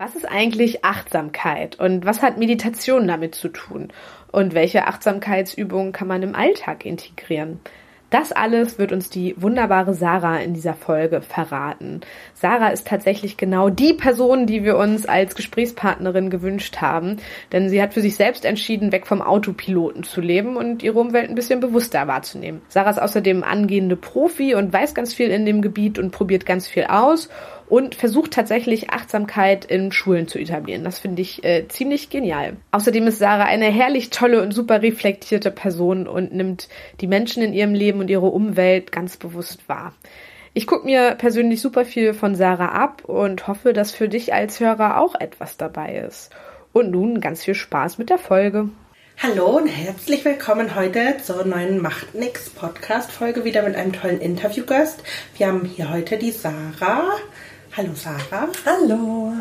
Was ist eigentlich Achtsamkeit und was hat Meditation damit zu tun? Und welche Achtsamkeitsübungen kann man im Alltag integrieren? Das alles wird uns die wunderbare Sarah in dieser Folge verraten. Sarah ist tatsächlich genau die Person, die wir uns als Gesprächspartnerin gewünscht haben, denn sie hat für sich selbst entschieden, weg vom Autopiloten zu leben und ihre Umwelt ein bisschen bewusster wahrzunehmen. Sarah ist außerdem angehende Profi und weiß ganz viel in dem Gebiet und probiert ganz viel aus und versucht tatsächlich Achtsamkeit in Schulen zu etablieren. Das finde ich äh, ziemlich genial. Außerdem ist Sarah eine herrlich tolle und super reflektierte Person und nimmt die Menschen in ihrem Leben und ihre Umwelt ganz bewusst wahr. Ich gucke mir persönlich super viel von Sarah ab und hoffe, dass für dich als Hörer auch etwas dabei ist. Und nun ganz viel Spaß mit der Folge. Hallo und herzlich willkommen heute zur neuen Macht nix Podcast Folge wieder mit einem tollen Interviewgast. Wir haben hier heute die Sarah. Hallo Sarah. Hallo.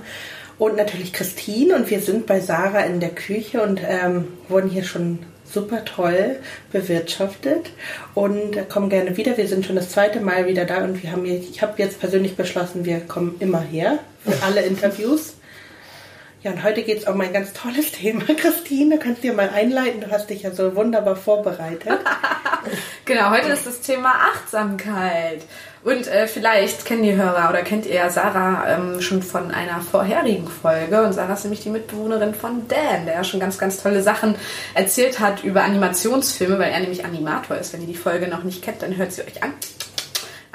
Und natürlich Christine und wir sind bei Sarah in der Küche und ähm, wurden hier schon super toll bewirtschaftet und kommen gerne wieder. Wir sind schon das zweite Mal wieder da und wir haben ich habe jetzt persönlich beschlossen, wir kommen immer her für alle Interviews. Ja, und heute geht es um ein ganz tolles Thema. Christine, kannst du dir mal einleiten? Du hast dich ja so wunderbar vorbereitet. genau, heute ist das Thema Achtsamkeit. Und äh, vielleicht kennen die Hörer oder kennt ihr Sarah ähm, schon von einer vorherigen Folge. Und Sarah ist nämlich die Mitbewohnerin von Dan, der ja schon ganz, ganz tolle Sachen erzählt hat über Animationsfilme, weil er nämlich Animator ist. Wenn ihr die Folge noch nicht kennt, dann hört sie euch an.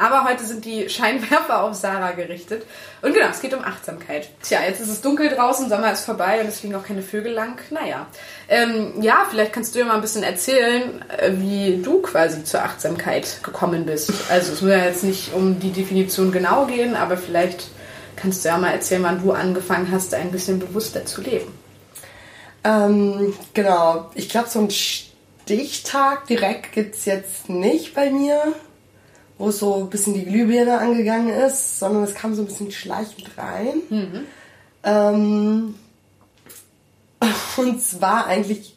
Aber heute sind die Scheinwerfer auf Sarah gerichtet. Und genau, es geht um Achtsamkeit. Tja, jetzt ist es dunkel draußen, Sommer ist vorbei und es fliegen auch keine Vögel lang. Naja. Ähm, ja, vielleicht kannst du ja mal ein bisschen erzählen, äh, wie du quasi zur Achtsamkeit gekommen bist. Also es muss ja jetzt nicht um die Definition genau gehen, aber vielleicht kannst du ja mal erzählen, wann du angefangen hast, ein bisschen bewusster zu leben. Ähm, genau. Ich glaube, so einen Stichtag direkt gibt es jetzt nicht bei mir wo so ein bisschen die Glühbirne angegangen ist, sondern es kam so ein bisschen schleichend rein. Mhm. Ähm, und zwar eigentlich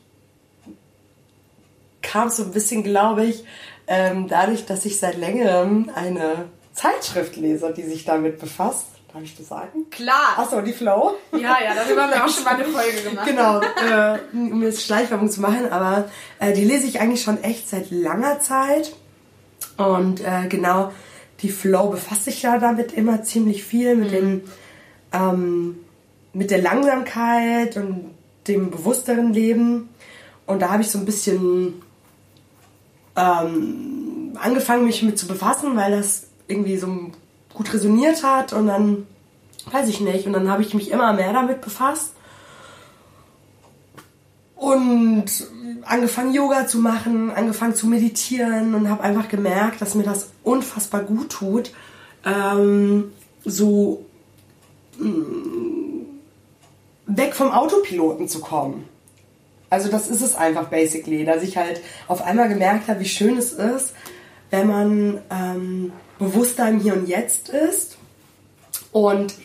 kam so ein bisschen, glaube ich, ähm, dadurch, dass ich seit längerem eine Zeitschrift lese, die sich damit befasst. Darf ich das sagen? Klar. Achso, die Flow. Ja, ja, darüber haben wir auch schon mal eine Folge gemacht. Genau, äh, um jetzt Schleichwerbung zu machen, aber äh, die lese ich eigentlich schon echt seit langer Zeit. Und äh, genau, die Flow befasst sich ja damit immer ziemlich viel mit mhm. dem, ähm, mit der Langsamkeit und dem bewussteren Leben. Und da habe ich so ein bisschen ähm, angefangen, mich mit zu befassen, weil das irgendwie so gut resoniert hat und dann weiß ich nicht. Und dann habe ich mich immer mehr damit befasst und angefangen Yoga zu machen, angefangen zu meditieren und habe einfach gemerkt, dass mir das unfassbar gut tut, ähm, so mh, mm, weg vom Autopiloten zu kommen. Also das ist es einfach basically, dass ich halt auf einmal gemerkt habe, wie schön es ist, wenn man ähm, bewusster im Hier und Jetzt ist. Und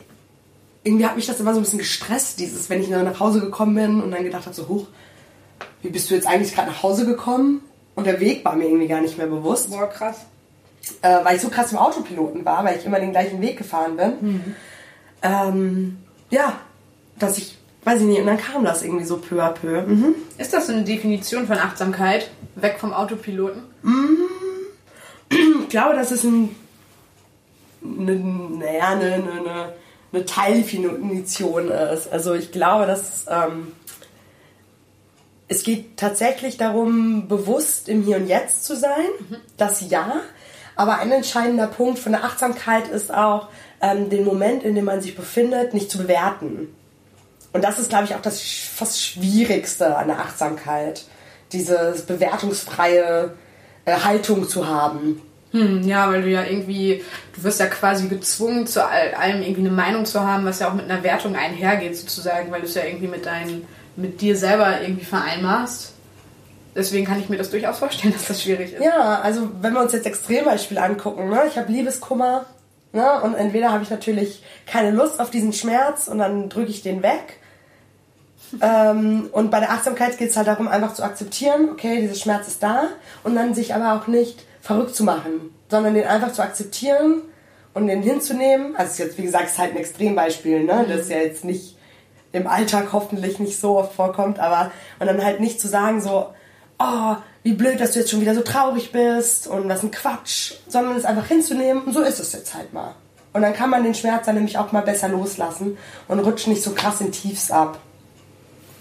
irgendwie hat mich das immer so ein bisschen gestresst, dieses, wenn ich nach Hause gekommen bin und dann gedacht habe, so hoch, wie bist du jetzt eigentlich gerade nach Hause gekommen? Und der Weg war mir irgendwie gar nicht mehr bewusst. Boah, krass. Äh, weil ich so krass im Autopiloten war, weil ich immer den gleichen Weg gefahren bin. Mhm. Ähm, ja, dass ich, weiß ich nicht, und dann kam das irgendwie so peu à peu. Mhm. Ist das so eine Definition von Achtsamkeit? Weg vom Autopiloten? Mhm. Ich glaube, das ist ein, eine, naja, eine, eine, eine Teildefinition ist. Also ich glaube, dass ähm, es geht tatsächlich darum, bewusst im Hier und Jetzt zu sein. Mhm. Das ja. Aber ein entscheidender Punkt von der Achtsamkeit ist auch, ähm, den Moment, in dem man sich befindet, nicht zu bewerten. Und das ist, glaube ich, auch das fast Schwierigste an der Achtsamkeit. Diese bewertungsfreie äh, Haltung zu haben. Hm, ja, weil du ja irgendwie, du wirst ja quasi gezwungen, zu allem irgendwie eine Meinung zu haben, was ja auch mit einer Wertung einhergeht, sozusagen, weil du es ja irgendwie mit deinen mit dir selber irgendwie vereinbarst. Deswegen kann ich mir das durchaus vorstellen, dass das schwierig ist. Ja, also wenn wir uns jetzt Extrembeispiele angucken, ne? ich habe Liebeskummer ne? und entweder habe ich natürlich keine Lust auf diesen Schmerz und dann drücke ich den weg. ähm, und bei der Achtsamkeit geht es halt darum, einfach zu akzeptieren, okay, dieser Schmerz ist da und dann sich aber auch nicht verrückt zu machen, sondern den einfach zu akzeptieren und den hinzunehmen. Also jetzt, wie gesagt, ist halt ein Extrembeispiel, ne? Das ist ja jetzt nicht im Alltag hoffentlich nicht so oft vorkommt, aber und dann halt nicht zu sagen so, oh, wie blöd, dass du jetzt schon wieder so traurig bist und was ein Quatsch, sondern es einfach hinzunehmen und so ist es jetzt halt mal. Und dann kann man den Schmerz dann nämlich auch mal besser loslassen und rutscht nicht so krass in Tiefs ab.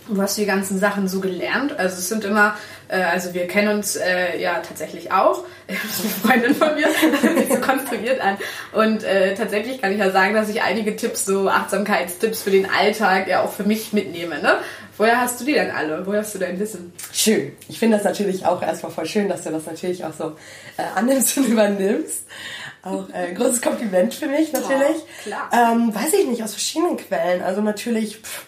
Du hast die ganzen Sachen so gelernt. Also es sind immer, äh, also wir kennen uns äh, ja tatsächlich auch. Das ist eine Freundin von mir, das sich so konstruiert an. Und äh, tatsächlich kann ich ja sagen, dass ich einige Tipps, so Achtsamkeitstipps für den Alltag ja auch für mich mitnehme. Ne? Woher hast du die denn alle? Woher hast du dein Wissen? Schön. Ich finde das natürlich auch erstmal voll schön, dass du das natürlich auch so äh, annimmst und übernimmst. Auch äh, ein großes Kompliment für mich natürlich. Oh, klar. Ähm, weiß ich nicht, aus verschiedenen Quellen. Also natürlich pff,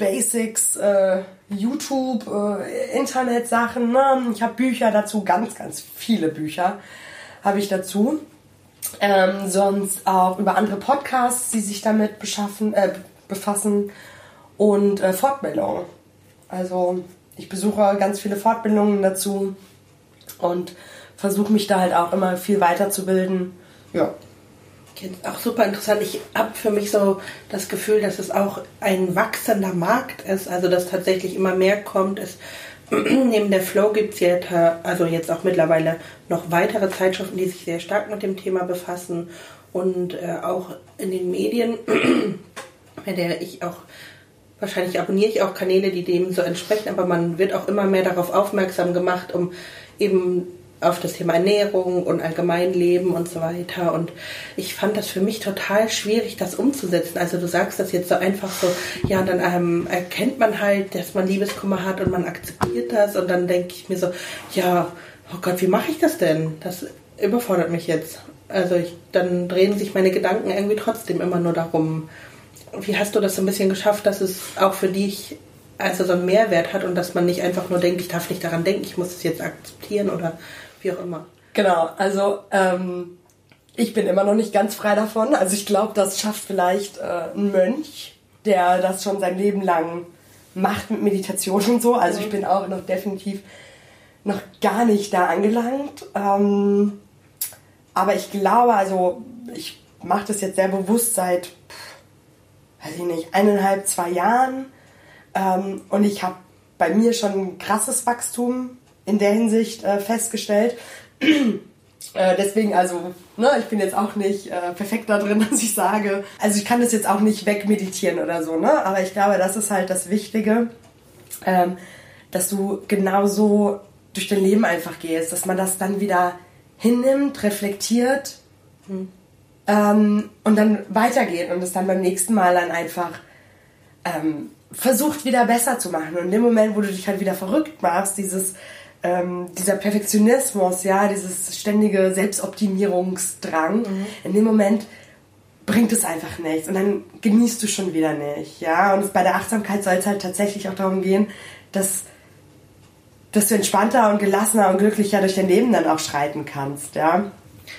Basics, äh, YouTube, äh, Internetsachen. Ne? Ich habe Bücher dazu, ganz, ganz viele Bücher habe ich dazu. Ähm, sonst auch über andere Podcasts, die sich damit beschaffen, äh, befassen und äh, Fortbildungen. Also ich besuche ganz viele Fortbildungen dazu und versuche mich da halt auch immer viel weiterzubilden. Ja. Auch super interessant. Ich habe für mich so das Gefühl, dass es auch ein wachsender Markt ist, also dass tatsächlich immer mehr kommt. Es, neben der Flow gibt es jetzt, also jetzt auch mittlerweile noch weitere Zeitschriften, die sich sehr stark mit dem Thema befassen und äh, auch in den Medien, bei der ich auch wahrscheinlich abonniere ich auch Kanäle, die dem so entsprechen, aber man wird auch immer mehr darauf aufmerksam gemacht, um eben auf das Thema Ernährung und Allgemeinleben und so weiter. Und ich fand das für mich total schwierig, das umzusetzen. Also du sagst das jetzt so einfach so, ja, dann ähm, erkennt man halt, dass man Liebeskummer hat und man akzeptiert das. Und dann denke ich mir so, ja, oh Gott, wie mache ich das denn? Das überfordert mich jetzt. Also ich, dann drehen sich meine Gedanken irgendwie trotzdem immer nur darum. Wie hast du das so ein bisschen geschafft, dass es auch für dich also so einen Mehrwert hat und dass man nicht einfach nur denkt, ich darf nicht daran denken, ich muss es jetzt akzeptieren oder wie auch immer. Genau, also ähm, ich bin immer noch nicht ganz frei davon. Also ich glaube, das schafft vielleicht äh, ein Mönch, der das schon sein Leben lang macht mit Meditation und so. Also ich bin auch noch definitiv noch gar nicht da angelangt. Ähm, aber ich glaube, also ich mache das jetzt sehr bewusst seit, pff, weiß ich nicht, eineinhalb, zwei Jahren. Ähm, und ich habe bei mir schon ein krasses Wachstum in der Hinsicht äh, festgestellt. Äh, deswegen, also, ne, ich bin jetzt auch nicht äh, perfekt da drin, dass ich sage, also ich kann das jetzt auch nicht wegmeditieren oder so, ne? Aber ich glaube, das ist halt das Wichtige, ähm, dass du genauso durch dein Leben einfach gehst, dass man das dann wieder hinnimmt, reflektiert mhm. ähm, und dann weitergeht und es dann beim nächsten Mal dann einfach ähm, versucht wieder besser zu machen. Und in dem Moment, wo du dich halt wieder verrückt machst, dieses ähm, dieser Perfektionismus, ja, dieses ständige Selbstoptimierungsdrang, mhm. in dem Moment bringt es einfach nichts und dann genießt du schon wieder nicht, ja. Und bei der Achtsamkeit soll es halt tatsächlich auch darum gehen, dass, dass du entspannter und gelassener und glücklicher durch dein Leben dann auch schreiten kannst, ja.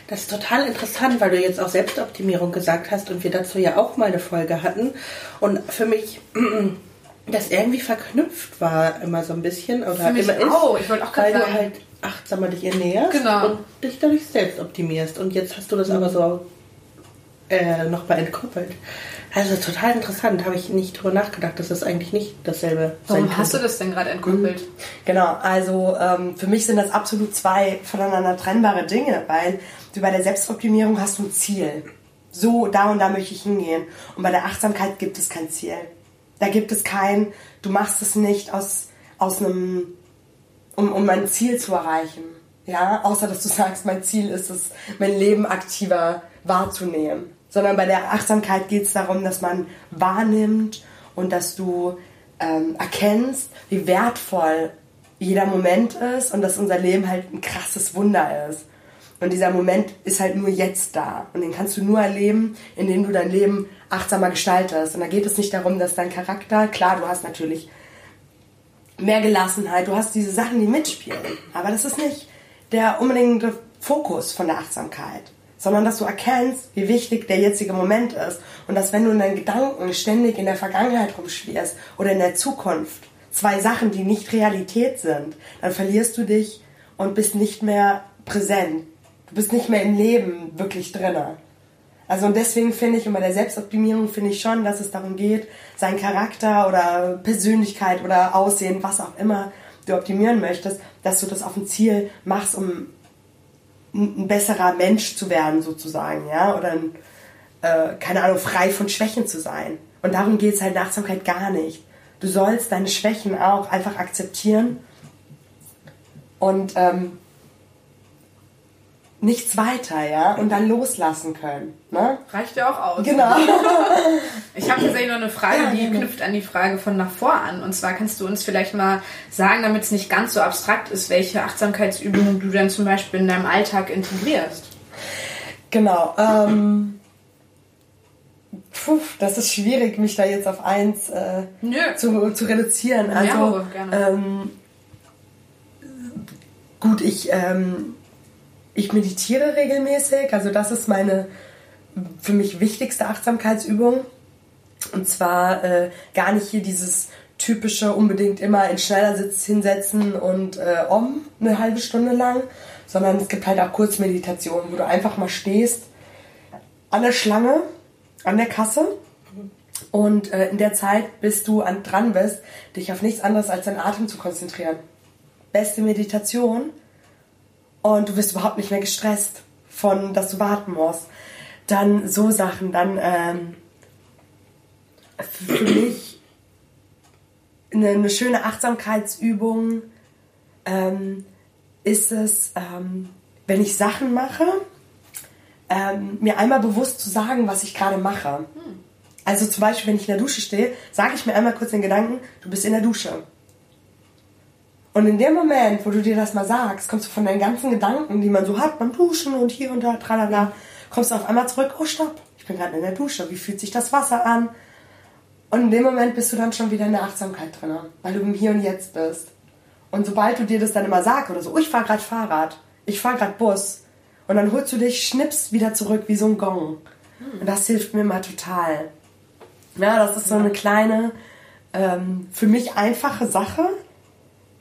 Das ist total interessant, weil du jetzt auch Selbstoptimierung gesagt hast und wir dazu ja auch mal eine Folge hatten. Und für mich das irgendwie verknüpft war immer so ein bisschen oder Für mich immer ist, auch. Ich wollte auch weil gerade du sagen. halt achtsamer dich ernährst Genau. und dich dadurch selbst optimierst und jetzt hast du das aber so äh, nochmal entkoppelt. Also total interessant, habe ich nicht drüber nachgedacht, dass das eigentlich nicht dasselbe sein Warum hast du das denn gerade entkoppelt? Genau, also ähm, für mich sind das absolut zwei voneinander trennbare Dinge, weil du bei der Selbstoptimierung hast du ein Ziel. So, da und da möchte ich hingehen. Und bei der Achtsamkeit gibt es kein Ziel. Da gibt es kein, du machst es nicht aus, aus einem, um, um ein Ziel zu erreichen. Ja, außer dass du sagst, mein Ziel ist es, mein Leben aktiver wahrzunehmen. Sondern bei der Achtsamkeit geht es darum, dass man wahrnimmt und dass du ähm, erkennst, wie wertvoll jeder Moment ist und dass unser Leben halt ein krasses Wunder ist. Und dieser Moment ist halt nur jetzt da. Und den kannst du nur erleben, indem du dein Leben achtsamer gestaltest. Und da geht es nicht darum, dass dein Charakter, klar, du hast natürlich mehr Gelassenheit, du hast diese Sachen, die mitspielen. Aber das ist nicht der unbedingte Fokus von der Achtsamkeit. Sondern dass du erkennst, wie wichtig der jetzige Moment ist. Und dass wenn du in deinen Gedanken ständig in der Vergangenheit rumschwirrst oder in der Zukunft, zwei Sachen, die nicht Realität sind, dann verlierst du dich und bist nicht mehr präsent. Du bist nicht mehr im Leben wirklich drinne, Also und deswegen finde ich, und bei der Selbstoptimierung finde ich schon, dass es darum geht, seinen Charakter oder Persönlichkeit oder Aussehen, was auch immer du optimieren möchtest, dass du das auf ein Ziel machst, um ein besserer Mensch zu werden sozusagen, ja, oder ein, äh, keine Ahnung, frei von Schwächen zu sein. Und darum geht es halt in gar nicht. Du sollst deine Schwächen auch einfach akzeptieren und ähm, nichts weiter, ja, und dann loslassen können. Ne? Reicht ja auch aus. Genau. Ich habe tatsächlich noch eine Frage, die knüpft an die Frage von davor an. Und zwar kannst du uns vielleicht mal sagen, damit es nicht ganz so abstrakt ist, welche Achtsamkeitsübungen du dann zum Beispiel in deinem Alltag integrierst. Genau. Ähm, puh, das ist schwierig, mich da jetzt auf eins äh, zu, zu reduzieren. Also, gerne. Ähm, gut, ich ähm, ich meditiere regelmäßig, also das ist meine für mich wichtigste Achtsamkeitsübung. Und zwar äh, gar nicht hier dieses typische unbedingt immer in Schneidersitz hinsetzen und äh, om eine halbe Stunde lang, sondern es gibt halt auch Kurzmeditationen, wo du einfach mal stehst an der Schlange, an der Kasse und äh, in der Zeit, bis du an, dran bist, dich auf nichts anderes als deinen Atem zu konzentrieren. Beste Meditation und du wirst überhaupt nicht mehr gestresst von, dass du warten musst. Dann so Sachen, dann ähm, für mich eine, eine schöne Achtsamkeitsübung ähm, ist es, ähm, wenn ich Sachen mache, ähm, mir einmal bewusst zu sagen, was ich gerade mache. Also zum Beispiel, wenn ich in der Dusche stehe, sage ich mir einmal kurz den Gedanken, du bist in der Dusche. Und in dem Moment, wo du dir das mal sagst, kommst du von deinen ganzen Gedanken, die man so hat beim Duschen und hier und da, tralala, kommst du auf einmal zurück, oh stopp, ich bin gerade in der Dusche, wie fühlt sich das Wasser an? Und in dem Moment bist du dann schon wieder in der Achtsamkeit drin, weil du im Hier und Jetzt bist. Und sobald du dir das dann immer sagst oder so, oh, ich fahre gerade Fahrrad, ich fahre gerade Bus, und dann holst du dich, schnippst wieder zurück wie so ein Gong. Und das hilft mir mal total. Ja, das ist so eine kleine, ähm, für mich einfache Sache,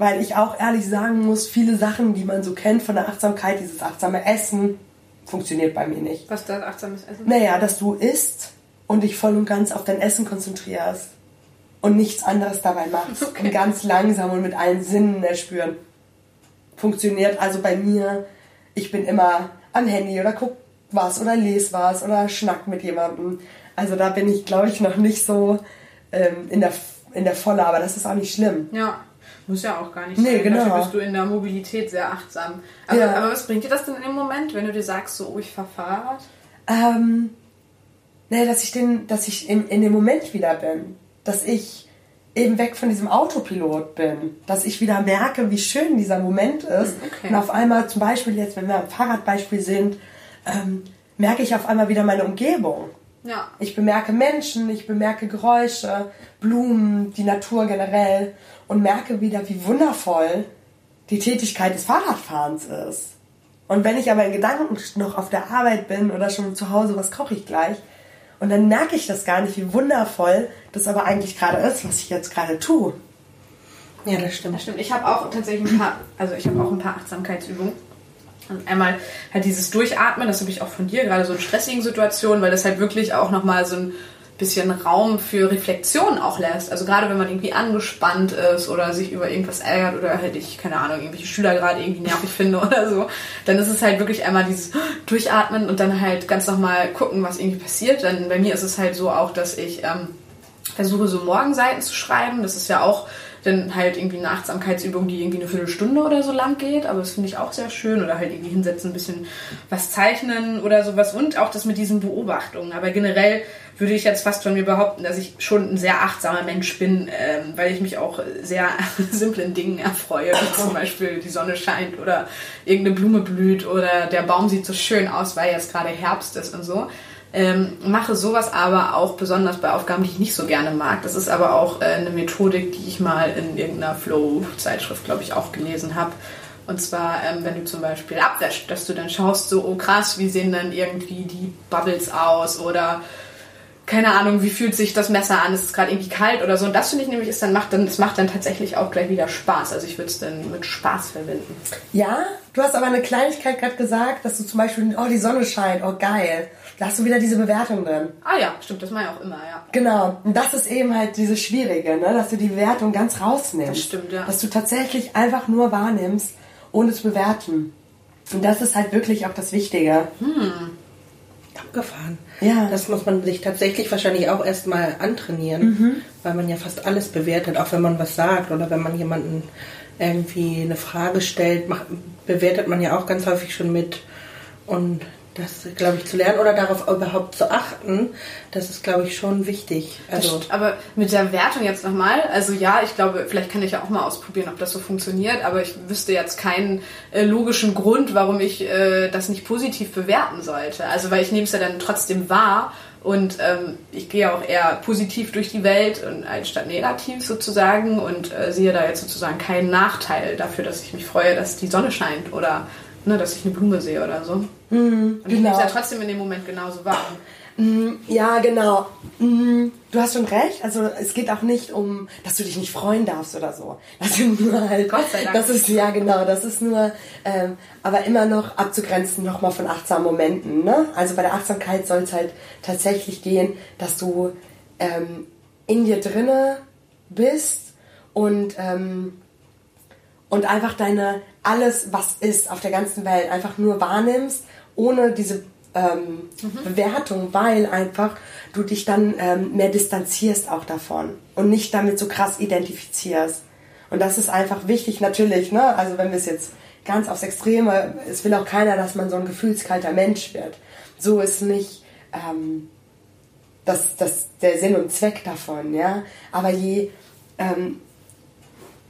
weil ich auch ehrlich sagen muss, viele Sachen, die man so kennt von der Achtsamkeit, dieses achtsame Essen, funktioniert bei mir nicht. Was ist das achtsames Essen? Naja, dass du isst und dich voll und ganz auf dein Essen konzentrierst und nichts anderes dabei machst. Okay. Und ganz langsam und mit allen Sinnen erspüren. Funktioniert also bei mir, ich bin immer am Handy oder guck was oder lese was oder schnack mit jemandem. Also da bin ich, glaube ich, noch nicht so ähm, in, der, in der Volle, aber das ist auch nicht schlimm. Ja. Muss ja auch gar nicht Nee, sein. genau. Dafür bist du in der Mobilität sehr achtsam. Aber, Ja. aber was bringt dir das denn in dem Moment, wenn du dir sagst, so, oh, ich fahr Fahrrad? Ähm, ne, dass ich, den, dass ich in, in dem Moment wieder bin. Dass ich eben weg von diesem Autopilot bin. Dass ich wieder merke, wie schön dieser Moment ist. Okay. Und auf einmal, zum Beispiel jetzt, wenn wir am Fahrradbeispiel sind, ähm, merke ich auf einmal wieder meine Umgebung. Ja. Ich bemerke Menschen, ich bemerke Geräusche, Blumen, die Natur generell und merke wieder, wie wundervoll die Tätigkeit des Fahrradfahrens ist. Und wenn ich aber in Gedanken noch auf der Arbeit bin oder schon zu Hause, was koche ich gleich? Und dann merke ich das gar nicht, wie wundervoll das aber eigentlich gerade ist, was ich jetzt gerade tue. Ja, das stimmt. Das stimmt. Ich habe auch tatsächlich ein paar, also ich habe auch ein paar Achtsamkeitsübungen. Und einmal halt dieses Durchatmen, das habe ich auch von dir, gerade so in stressigen Situationen, weil das halt wirklich auch nochmal so ein bisschen Raum für Reflexion auch lässt. Also gerade wenn man irgendwie angespannt ist oder sich über irgendwas ärgert oder halt ich, keine Ahnung, irgendwelche Schüler gerade irgendwie nervig finde oder so, dann ist es halt wirklich einmal dieses Durchatmen und dann halt ganz nochmal gucken, was irgendwie passiert. Dann bei mir ist es halt so auch, dass ich ähm, versuche so Morgenseiten zu schreiben. Das ist ja auch dann halt irgendwie eine Achtsamkeitsübung, die irgendwie eine Viertelstunde oder so lang geht, aber das finde ich auch sehr schön. Oder halt irgendwie hinsetzen, ein bisschen was zeichnen oder sowas und auch das mit diesen Beobachtungen. Aber generell würde ich jetzt fast von mir behaupten, dass ich schon ein sehr achtsamer Mensch bin, ähm, weil ich mich auch sehr simplen Dingen erfreue, wie zum Beispiel die Sonne scheint oder irgendeine Blume blüht oder der Baum sieht so schön aus, weil jetzt gerade Herbst ist und so. Ähm, mache sowas aber auch besonders bei Aufgaben, die ich nicht so gerne mag. Das ist aber auch äh, eine Methodik, die ich mal in irgendeiner Flow-Zeitschrift, glaube ich, auch gelesen habe. Und zwar, ähm, wenn du zum Beispiel abwäscht, dass du dann schaust, so, oh krass, wie sehen dann irgendwie die Bubbles aus oder keine Ahnung, wie fühlt sich das Messer an, ist es gerade irgendwie kalt oder so. Und das finde ich nämlich, ist dann macht dann, das macht dann tatsächlich auch gleich wieder Spaß. Also ich würde es dann mit Spaß verbinden. Ja, du hast aber eine Kleinigkeit gerade gesagt, dass du zum Beispiel, oh, die Sonne scheint, oh geil. Da hast du wieder diese Bewertung drin. Ah ja, stimmt, das mache ich auch immer, ja. Genau. Und das ist eben halt dieses Schwierige, ne? dass du die Bewertung ganz rausnimmst. Das stimmt, ja. Dass du tatsächlich einfach nur wahrnimmst, ohne zu bewerten. Und das ist halt wirklich auch das Wichtige. Abgefahren. Ja. Das muss man sich tatsächlich wahrscheinlich auch erstmal antrainieren, weil man ja fast alles bewertet, auch wenn man was sagt oder wenn man jemanden irgendwie eine Frage stellt, macht, bewertet man ja auch ganz häufig schon mit. Und das, glaube ich, zu lernen oder darauf überhaupt zu achten, das ist, glaube ich, schon wichtig. Also, aber mit der Wertung jetzt nochmal, also ja, ich glaube, vielleicht kann ich ja auch mal ausprobieren, ob das so funktioniert, aber ich wüsste jetzt keinen äh, logischen Grund, warum ich äh, das nicht positiv bewerten sollte. Also weil ich nehme es ja dann trotzdem wahr und ähm, ich gehe auch eher positiv durch die Welt und anstatt negativ sozusagen und äh, sehe da jetzt sozusagen keinen Nachteil dafür, dass ich mich freue, dass die Sonne scheint oder ne, dass ich eine Blume sehe oder so. Und ich nehme es ja trotzdem in dem Moment genauso wahr. Ja, genau. Mm, Du hast schon recht. Also es geht auch nicht um, dass du dich nicht freuen darfst oder so. Das sind nur halt. Gott sei Dank. Das ist ja genau. Das ist nur, ähm, aber immer noch abzugrenzen nochmal von achtsamen Momenten. Ne? Also bei der Achtsamkeit soll es halt tatsächlich gehen, dass du ähm, in dir drinne bist und ähm, und einfach deine alles, was ist auf der ganzen Welt, einfach nur wahrnimmst, ohne diese ähm, Bewertung, weil einfach du dich dann ähm, mehr distanzierst auch davon und nicht damit so krass identifizierst. Und das ist einfach wichtig, natürlich, ne? Also wenn wir es jetzt ganz aufs Extreme, es will auch keiner, dass man so ein gefühlskalter Mensch wird. So ist nicht ähm, das, das der Sinn und Zweck davon, ja. Aber je ähm,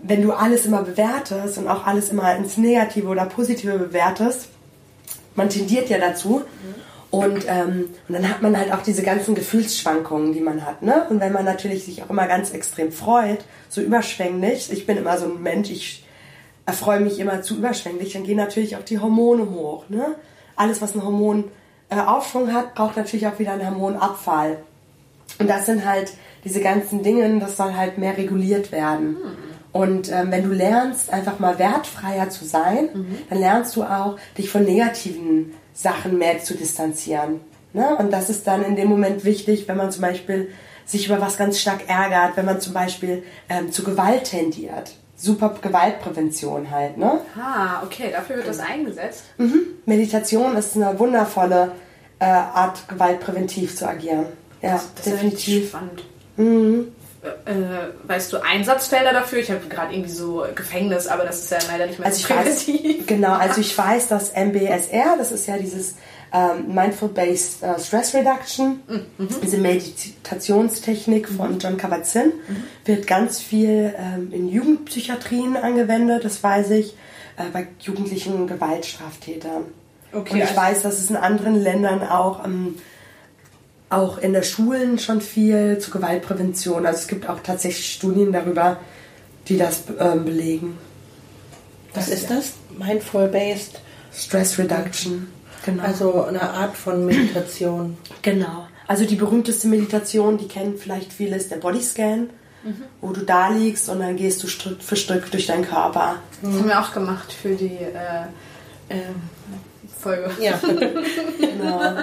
wenn du alles immer bewertest und auch alles immer ins Negative oder Positive bewertest, man tendiert ja dazu. Und, ähm, und dann hat man halt auch diese ganzen Gefühlsschwankungen, die man hat. Ne? Und wenn man natürlich sich auch immer ganz extrem freut, so überschwänglich, ich bin immer so ein Mensch, ich erfreue mich immer zu überschwänglich, dann gehen natürlich auch die Hormone hoch. Ne? Alles, was einen Hormonaufschwung äh, hat, braucht natürlich auch wieder einen Hormonabfall. Und das sind halt diese ganzen Dinge, das soll halt mehr reguliert werden. Und ähm, wenn du lernst, einfach mal wertfreier zu sein, dann lernst du auch, dich von negativen Sachen mehr zu distanzieren. Ne? Und das ist dann in dem Moment wichtig, wenn man zum Beispiel sich über was ganz stark ärgert, wenn man zum Beispiel ähm, zu Gewalt tendiert. Super Gewaltprävention halt, ne? Ah, okay, dafür wird das eingesetzt. Mhm. Meditation ist eine wundervolle äh, Art, gewaltpräventiv zu agieren. Ja, Das ist definitiv. richtig spannend. Äh, äh, weißt du Einsatzfelder dafür? Ich habe gerade irgendwie so Gefängnis, aber das ist ja leider nicht mehr Also so ich weiß, genau, also ich weiß, dass MBSR, das ist ja dieses ähm, Mindful-Based äh, Stress Reduction, diese Meditationstechnik von John Kabat-Zinn, wird ganz viel ähm, in Jugendpsychiatrien angewendet, das weiß ich, äh, bei jugendlichen Gewaltstraftätern. Okay, Und ich also- weiß, dass es in anderen Ländern auch ähm, auch in der Schulen schon viel zur Gewaltprävention. Also es gibt auch tatsächlich Studien darüber, die das ähm, belegen. was ist das? Mindful-based? Stress Reduction. Genau. Also eine Art von Meditation. genau. Also die berühmteste Meditation, die kennen vielleicht viele, ist der Bodyscan, wo du da liegst und dann gehst du Stück für Stück durch deinen Körper. Das haben wir auch gemacht für die äh, ähm, Folge. Ja. Genau.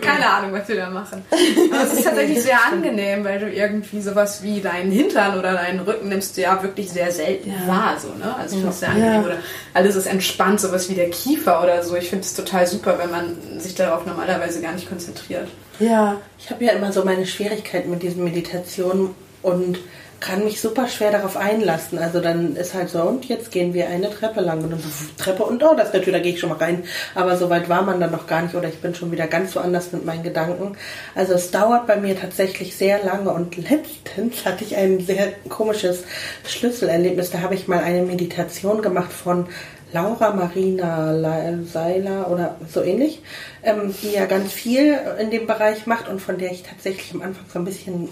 Keine Ahnung, was wir da machen. Aber es ist tatsächlich sehr angenehm, weil du irgendwie sowas wie deinen Hintern oder deinen Rücken nimmst ja wirklich sehr selten wahr. So, ne? Also ich finde es sehr angenehm. Ja. Oder alles ist entspannt, sowas wie der Kiefer oder so. Ich finde es total super, wenn man sich darauf normalerweise gar nicht konzentriert. Ja. Ich habe ja immer so meine Schwierigkeiten mit diesen Meditationen und kann mich super schwer darauf einlassen. Also dann ist halt so, und jetzt gehen wir eine Treppe lang. Und dann Treppe und oh, das ist eine Tür, da gehe ich schon mal rein. Aber so weit war man dann noch gar nicht oder ich bin schon wieder ganz woanders mit meinen Gedanken. Also es dauert bei mir tatsächlich sehr lange und letztens hatte ich ein sehr komisches Schlüsselerlebnis. Da habe ich mal eine Meditation gemacht von Laura Marina Le- Seiler oder so ähnlich, ähm, die ja ganz viel in dem Bereich macht und von der ich tatsächlich am Anfang so ein bisschen,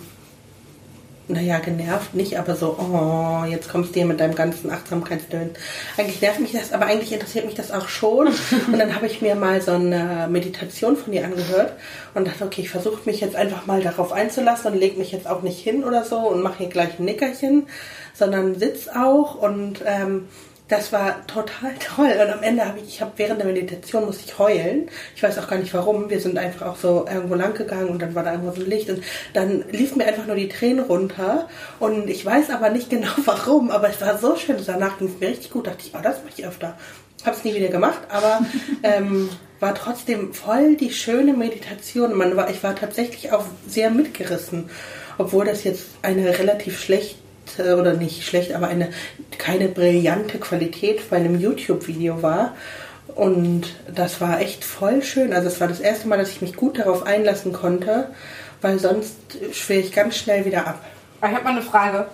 naja, genervt nicht, aber so, oh, jetzt kommst du hier mit deinem ganzen Achtsamkeitsdön. Eigentlich nervt mich das, aber eigentlich interessiert mich das auch schon. Und dann habe ich mir mal so eine Meditation von ihr angehört und dachte, okay, ich versuche mich jetzt einfach mal darauf einzulassen und leg mich jetzt auch nicht hin oder so und mache hier gleich ein Nickerchen, sondern sitz auch und ähm, das war total toll. Und am Ende habe ich, ich habe während der Meditation musste ich heulen. Ich weiß auch gar nicht warum. Wir sind einfach auch so irgendwo lang gegangen und dann war da irgendwo so ein Licht und dann liefen mir einfach nur die Tränen runter. Und ich weiß aber nicht genau warum, aber es war so schön. Danach ging es mir richtig gut. dachte ich, oh, das mache ich öfter. Habe es nie wieder gemacht, aber ähm, war trotzdem voll die schöne Meditation. Man war, ich war tatsächlich auch sehr mitgerissen, obwohl das jetzt eine relativ schlechte oder nicht schlecht, aber eine keine brillante Qualität bei einem YouTube-Video war. Und das war echt voll schön. Also es war das erste Mal, dass ich mich gut darauf einlassen konnte, weil sonst schwöre ich ganz schnell wieder ab. Ich habe mal eine Frage.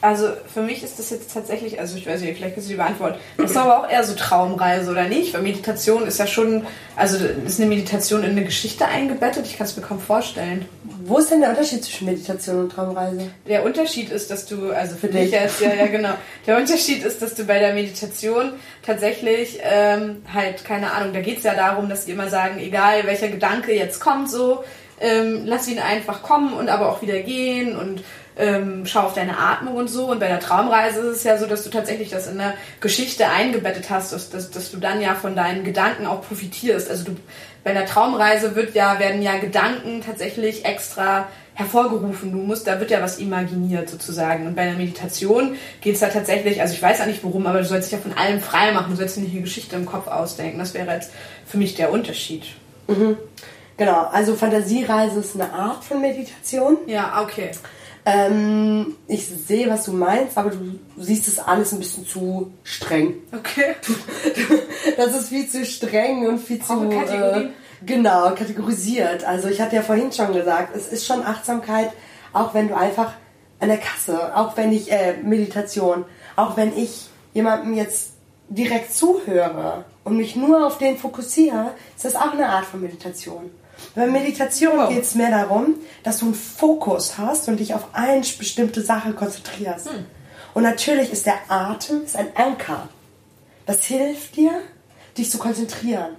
Also für mich ist das jetzt tatsächlich, also ich weiß nicht, vielleicht kannst du die beantworten. Das ist aber auch eher so Traumreise oder nicht? Weil Meditation ist ja schon, also ist eine Meditation in eine Geschichte eingebettet. Ich kann es mir kaum vorstellen. Wo ist denn der Unterschied zwischen Meditation und Traumreise? Der Unterschied ist, dass du, also für dich jetzt, ja, ja genau. Der Unterschied ist, dass du bei der Meditation tatsächlich ähm, halt, keine Ahnung, da geht es ja darum, dass die immer sagen, egal welcher Gedanke jetzt kommt, so, ähm, lass ihn einfach kommen und aber auch wieder gehen und ähm, schau auf deine Atmung und so. Und bei der Traumreise ist es ja so, dass du tatsächlich das in eine Geschichte eingebettet hast, dass, dass, dass du dann ja von deinen Gedanken auch profitierst. Also du, bei einer Traumreise wird ja, werden ja Gedanken tatsächlich extra hervorgerufen. Du musst, da wird ja was imaginiert sozusagen. Und bei einer Meditation geht es da tatsächlich, also ich weiß ja nicht warum, aber du sollst dich ja von allem frei machen. Du sollst dir nicht eine Geschichte im Kopf ausdenken. Das wäre jetzt für mich der Unterschied. Mhm. Genau, also Fantasiereise ist eine Art von Meditation. Ja, okay. Ähm, ich sehe, was du meinst, aber du siehst es alles ein bisschen zu streng. Okay. das ist viel zu streng und viel zu. Äh, genau, kategorisiert. Also ich hatte ja vorhin schon gesagt, es ist schon Achtsamkeit, auch wenn du einfach an der Kasse, auch wenn ich, äh, Meditation, auch wenn ich jemandem jetzt direkt zuhöre und mich nur auf den fokussiere, ist das auch eine Art von Meditation. Bei Meditation oh. geht es mehr darum, dass du einen Fokus hast und dich auf eine bestimmte Sache konzentrierst. Hm. Und natürlich ist der Atem ist ein Anker. Das hilft dir, dich zu konzentrieren.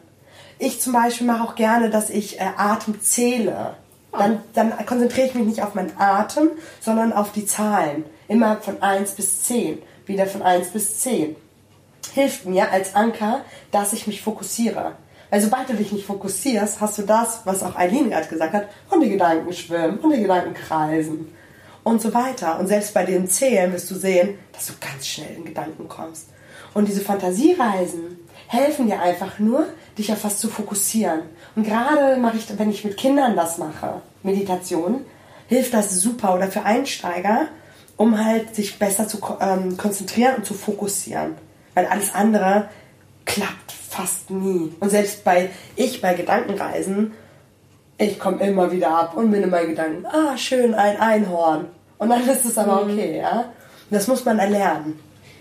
Ich zum Beispiel mache auch gerne, dass ich äh, Atem zähle. Oh. Dann, dann konzentriere ich mich nicht auf meinen Atem, sondern auf die Zahlen. Immer von 1 bis 10. Wieder von 1 bis 10. Hilft mir als Anker, dass ich mich fokussiere. Weil sobald du dich nicht fokussierst, hast du das, was auch Eileen gerade gesagt hat, und die Gedanken schwimmen und die Gedanken kreisen und so weiter. Und selbst bei dem Zählen wirst du sehen, dass du ganz schnell in Gedanken kommst. Und diese Fantasiereisen helfen dir einfach nur, dich auf was zu fokussieren. Und gerade mache ich, wenn ich mit Kindern das mache, Meditation, hilft das super oder für Einsteiger, um halt sich besser zu ähm, konzentrieren und zu fokussieren. Weil alles andere klappt fast nie. Und selbst bei ich bei Gedankenreisen, ich komme immer wieder ab und bin in meinen Gedanken, ah, schön, ein Einhorn. Und dann ist es aber mhm. okay, ja. Das muss man erlernen.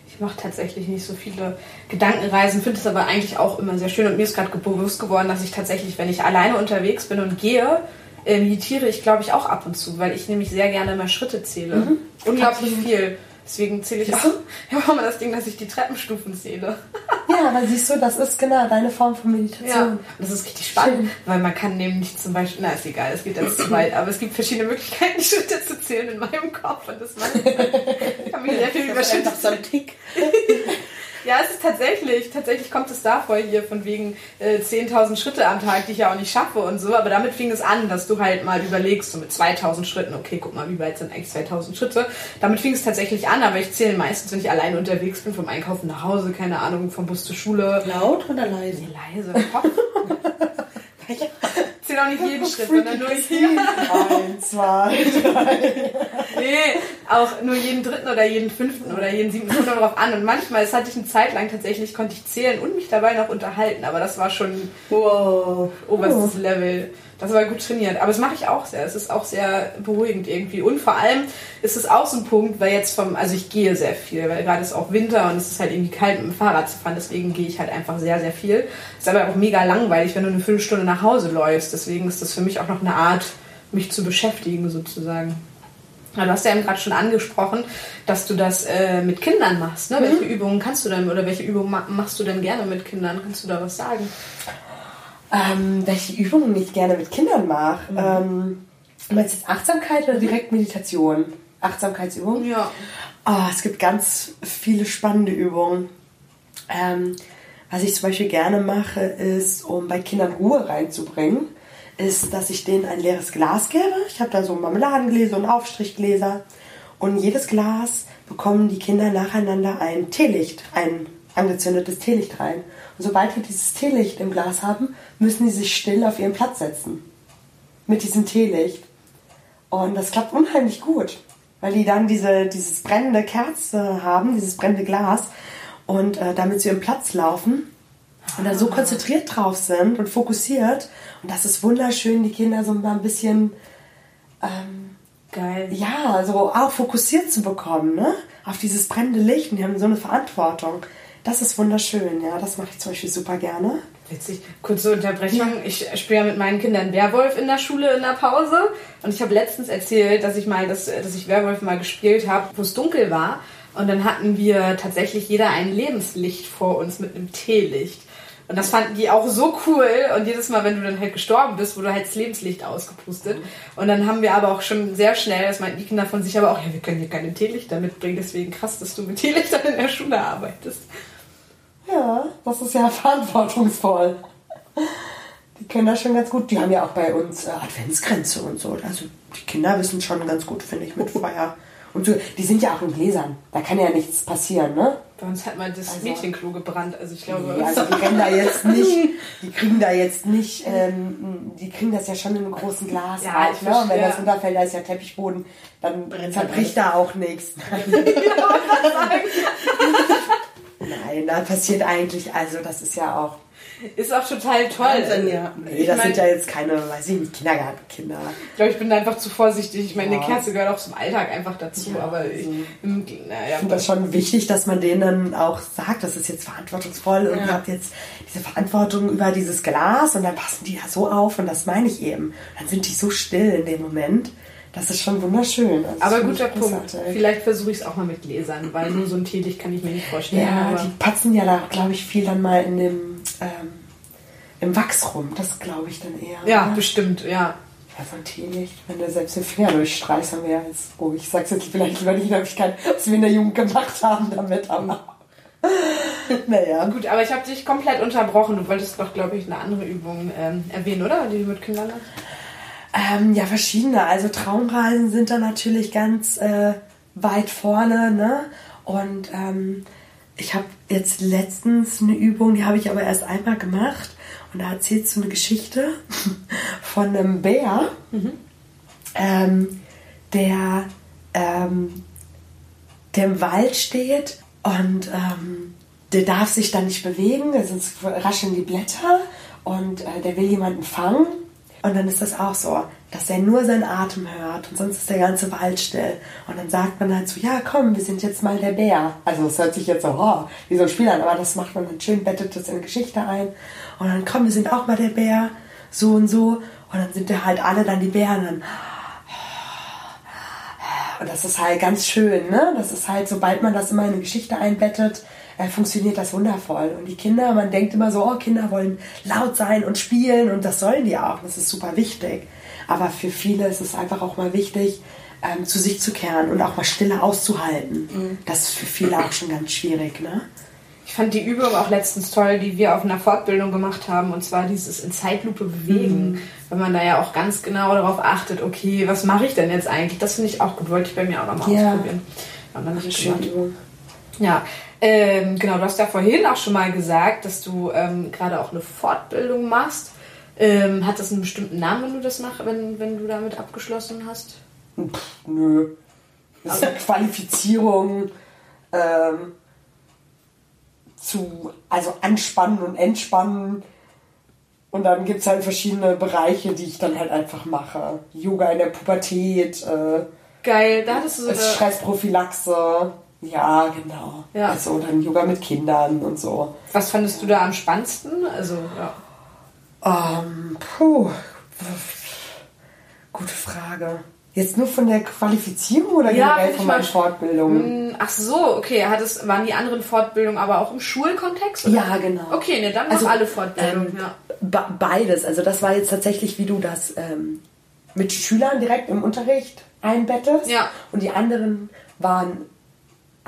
Ich mache tatsächlich nicht so viele Gedankenreisen, finde es aber eigentlich auch immer sehr schön. Und mir ist gerade bewusst geworden, dass ich tatsächlich, wenn ich alleine unterwegs bin und gehe, äh, meditiere ich, glaube ich, auch ab und zu, weil ich nämlich sehr gerne mal Schritte zähle. Mhm. Unglaublich viel. Deswegen zähle ich auch, auch mal das Ding, dass ich die Treppenstufen zähle. ja, aber siehst du, das ist genau deine Form von Meditation. Ja, das ist richtig spannend, Schön. weil man kann nämlich zum Beispiel, na ist egal, es geht jetzt zu weit, aber es gibt verschiedene Möglichkeiten, die Schritte zu zählen in meinem Kopf und das macht, ich habe mich sehr viel überschüttet. so ein Tick. Ja, es ist tatsächlich, tatsächlich kommt es davor hier von wegen äh, 10.000 Schritte am Tag, die ich ja auch nicht schaffe und so. Aber damit fing es an, dass du halt mal überlegst, so mit 2.000 Schritten, okay, guck mal, wie weit sind eigentlich 2.000 Schritte. Damit fing es tatsächlich an, aber ich zähle meistens, wenn ich alleine unterwegs bin, vom Einkaufen nach Hause, keine Ahnung, vom Bus zur Schule. Laut oder leise? Nee, leise. Kopf. zähle auch nicht jeden Schritt, sondern nur jeden. Eins, zwei, drei. Nee, auch nur jeden dritten oder jeden fünften oder jeden siebten. Kommt darauf an. Und manchmal, das hatte ich eine Zeit lang tatsächlich, konnte ich zählen und mich dabei noch unterhalten. Aber das war schon wow. oberstes oh. Level. Das war gut trainiert. Aber das mache ich auch sehr. Es ist auch sehr beruhigend irgendwie. Und vor allem ist es auch so ein Punkt, weil jetzt vom, also ich gehe sehr viel, weil gerade ist auch Winter und es ist halt irgendwie kalt mit dem Fahrrad zu fahren. Deswegen gehe ich halt einfach sehr, sehr viel. Ist aber auch mega langweilig, wenn du eine Viertelstunde nach Hause läufst. Deswegen ist das für mich auch noch eine Art, mich zu beschäftigen sozusagen. Du hast ja eben gerade schon angesprochen, dass du das äh, mit Kindern machst. Ne? Mhm. Welche Übungen kannst du denn oder welche Übungen machst du denn gerne mit Kindern? Kannst du da was sagen? Ähm, welche Übungen ich gerne mit Kindern mache. Mhm. Ähm, meinst du jetzt Achtsamkeit oder direkt Meditation? Achtsamkeitsübungen? Ja. Oh, es gibt ganz viele spannende Übungen. Ähm, was ich zum Beispiel gerne mache, ist, um bei Kindern Ruhe reinzubringen, ist, dass ich denen ein leeres Glas gebe. Ich habe da so Marmeladengläser und Aufstrichgläser. Und jedes Glas bekommen die Kinder nacheinander ein Teelicht, ein angezündetes Teelicht rein. Und sobald wir dieses Teelicht im Glas haben, müssen sie sich still auf ihren Platz setzen. Mit diesem Teelicht. Und das klappt unheimlich gut, weil die dann diese, dieses brennende Kerze haben, dieses brennende Glas und äh, damit zu ihrem Platz laufen und da so konzentriert drauf sind und fokussiert. Und das ist wunderschön, die Kinder so mal ein bisschen, ähm, Geil. ja, so auch fokussiert zu bekommen, ne? Auf dieses brennende Licht und die haben so eine Verantwortung. Das ist wunderschön, ja, das mache ich zum Beispiel super gerne. Witzig. Kurze Unterbrechung. Ich spiele ja mit meinen Kindern Werwolf in der Schule in der Pause. Und ich habe letztens erzählt, dass ich mal, dass, dass ich Werwolf mal gespielt habe, wo es dunkel war. Und dann hatten wir tatsächlich jeder ein Lebenslicht vor uns mit einem Teelicht. Und das fanden die auch so cool. Und jedes Mal, wenn du dann halt gestorben bist, wurde halt das Lebenslicht ausgepustet. Und dann haben wir aber auch schon sehr schnell, das meinten die Kinder von sich aber auch, ja, wir können hier keine Teelichter mitbringen. Deswegen krass, dass du mit Teelichtern in der Schule arbeitest. Ja, das ist ja verantwortungsvoll. Die das schon ganz gut. Die haben ja auch bei uns äh, Adventsgrenze und so. Also die Kinder wissen schon ganz gut, finde ich, mit Feuer. Und so, die sind ja auch in Gläsern. Da kann ja nichts passieren, ne? Bei uns hat mal das Also- Mädchenklo gebrannt. Also ich glaube, Nee, also die rennen da jetzt nicht, die kriegen da jetzt nicht, ähm, die kriegen das ja schon in einem großen Glas Ja, raus, ich ne? Und wenn das runterfällt, da ist ja Teppichboden, dann Brennt zerbricht da auch nichts. Nein, da passiert eigentlich, also das ist ja auch, ist auch total toll. Wahnsinn, ja. nee, Ich das mein- sind ja jetzt keine, weiß ich nicht, Kindergartenkinder. Ich glaube, ich bin da einfach zu vorsichtig. Ich meine, Ja. eine Kerze gehört auch zum Alltag einfach dazu. Ja, aber ich, also- Ich naja, finde das schon wichtig, dass man denen dann auch sagt, das ist jetzt verantwortungsvoll und Ja. ihr habt jetzt diese Verantwortung über dieses Glas und dann passen die da so auf und das meine ich eben. Dann sind die so still in dem Moment. Das ist schon wunderschön. Das aber guter ich Punkt. Vielleicht versuche ich es auch mal mit Gläsern, weil nur so ein Teelicht kann ich mir nicht vorstellen. Ja, die patzen ja da, glaube ich, viel dann mal in dem ähm, im Wachs rum. Das glaube ich dann eher. ja, oder? bestimmt, ja. Ja, so ein Teelicht, wenn du selbst den Finger durchstreichst, haben wir ja jetzt, oh, ich sag's jetzt vielleicht lieber nicht in der Öffentlichkeit, was wir in der Jugend gemacht haben damit, aber naja. Gut, aber ich habe dich komplett unterbrochen. Du wolltest doch, glaube ich, eine andere Übung ähm, erwähnen, oder? Die du mit Kindern hast. Ähm, ja, verschiedene. Also Traumreisen sind da natürlich ganz äh, weit vorne, ne? Und ähm, ich habe jetzt letztens eine Übung, die habe ich aber erst einmal gemacht. Und da erzählst du eine Geschichte von einem Bär, ähm, der, ähm, der im Wald steht und ähm, der darf sich dann nicht bewegen, sonst rascheln die Blätter und äh, der will jemanden fangen. Und dann ist das auch so, dass er nur seinen Atem hört und sonst ist der ganze Wald still. Und dann sagt man halt so, ja komm, wir sind jetzt mal der Bär. Also es hört sich jetzt so, oh, wie so ein Spiel an, aber das macht man dann schön, bettet das in Geschichte ein. Und dann komm, wir sind auch mal der Bär, so und so. Und dann sind wir halt alle dann die Bären. Und und das ist halt ganz schön, ne? Das ist halt, sobald man das immer in eine Geschichte einbettet, äh, funktioniert das wundervoll. Und die Kinder, man denkt immer so, oh, Kinder wollen laut sein und spielen und das sollen die auch. Das ist super wichtig. Aber für viele ist es einfach auch mal wichtig, ähm, zu sich zu kehren und auch mal Stille auszuhalten. Das ist für viele auch schon ganz schwierig, ne? Ich fand die Übung auch letztens toll, die wir auf einer Fortbildung gemacht haben, und zwar dieses in Zeitlupe bewegen, weil man da ja auch ganz genau darauf achtet, okay, was mache ich denn jetzt eigentlich? Das finde ich auch gut, wollte ich bei mir auch nochmal Ja. ausprobieren. Und dann gemacht. Übung. Ja, ähm, genau, du hast ja vorhin auch schon mal gesagt, dass du ähm, gerade auch eine Fortbildung machst. Ähm, hat das einen bestimmten Namen, wenn du das machst, wenn, wenn du damit abgeschlossen hast? Pff, nö. Das ist eine Qualifizierung ähm, zu, also anspannen und entspannen. Und dann gibt es halt verschiedene Bereiche, die ich dann halt einfach mache. Yoga in der Pubertät, äh, Geil, da hattest du so eine... Stressprophylaxe. Ja, genau. Ja. Also dann Yoga mit Kindern und so. Was fandest du da am spannendsten? Also, ja. Ähm, puh. Gute Frage. Jetzt nur von der Qualifizierung oder Ja, generell von meinen Fortbildungen? Hm, Ach so, okay. Hat es, waren die anderen Fortbildungen aber auch im Schulkontext? oder? Ja, genau. Okay, ne, dann Also, alle Fortbildungen, ähm, ja. Be- Beides. Also das war jetzt tatsächlich, wie du das ähm, mit Schülern direkt im Unterricht einbettest. Ja. Und die anderen waren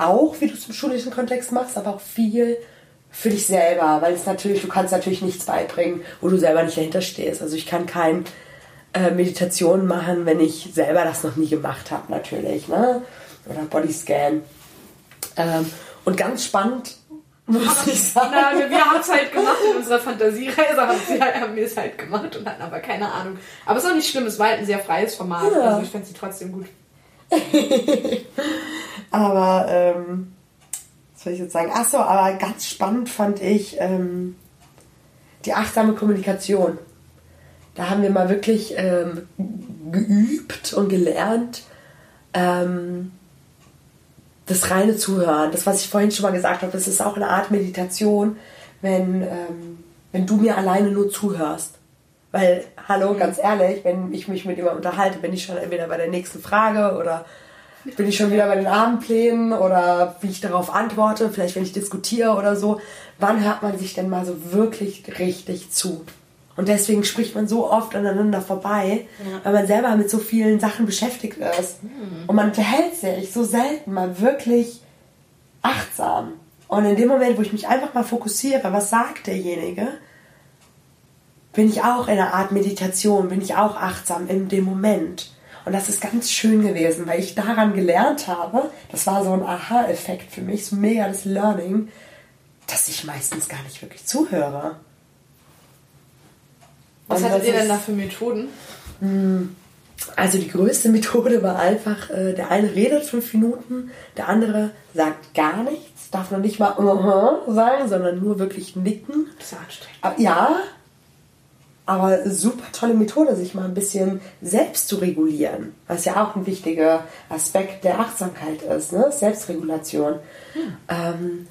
auch, wie du es im schulischen Kontext machst, aber auch viel für dich selber, weil es natürlich, du kannst natürlich nichts beibringen, wo du selber nicht dahinter stehst. Also ich kann kein äh, Meditation machen, wenn ich selber das noch nie gemacht habe, natürlich, ne? Oder Bodyscan. Ähm, und ganz spannend muss ich sagen. Na, wir, wir haben es halt gemacht in unserer Fantasiereise, haben, sie, haben wir es halt gemacht und hatten aber keine Ahnung. Aber es ist auch nicht schlimm, es war halt ein sehr freies Format. Ja. Also ich fand sie trotzdem gut. Aber, ähm, was soll ich jetzt sagen? Achso, aber ganz spannend fand ich ähm, die achtsame Kommunikation. Da haben wir mal wirklich ähm, geübt und gelernt, ähm, das reine Zuhören. Das, was ich vorhin schon mal gesagt habe, das ist auch eine Art Meditation, wenn, ähm, wenn du mir alleine nur zuhörst. Weil, hallo, ganz ehrlich, wenn ich mich mit jemandem unterhalte, bin ich schon entweder bei der nächsten Frage oder bin ich schon wieder bei den Abendplänen oder wie ich darauf antworte, vielleicht wenn ich diskutiere oder so. Wann hört man sich denn mal so wirklich richtig zu? Und deswegen spricht man so oft aneinander vorbei, weil man selber mit so vielen Sachen beschäftigt ist. Und man unterhält sich so selten mal wirklich achtsam. Und in dem Moment, wo ich mich einfach mal fokussiere, was sagt derjenige, bin ich auch in einer Art Meditation, bin ich auch achtsam in dem Moment. Und das ist ganz schön gewesen, weil ich daran gelernt habe, das war so ein Aha-Effekt für mich, so mega das Learning, dass ich meistens gar nicht wirklich zuhöre. Was hattet ihr denn da für Methoden? Also die größte Methode war einfach, äh, der eine redet fünf Minuten, der andere sagt gar nichts, darf noch nicht mal uh sagen, sondern nur wirklich nicken. Das ist anstrengend. Ja, aber super tolle Methode, sich mal ein bisschen selbst zu regulieren, was ja auch ein wichtiger Aspekt der Achtsamkeit ist, ne? Selbstregulation. Ähm,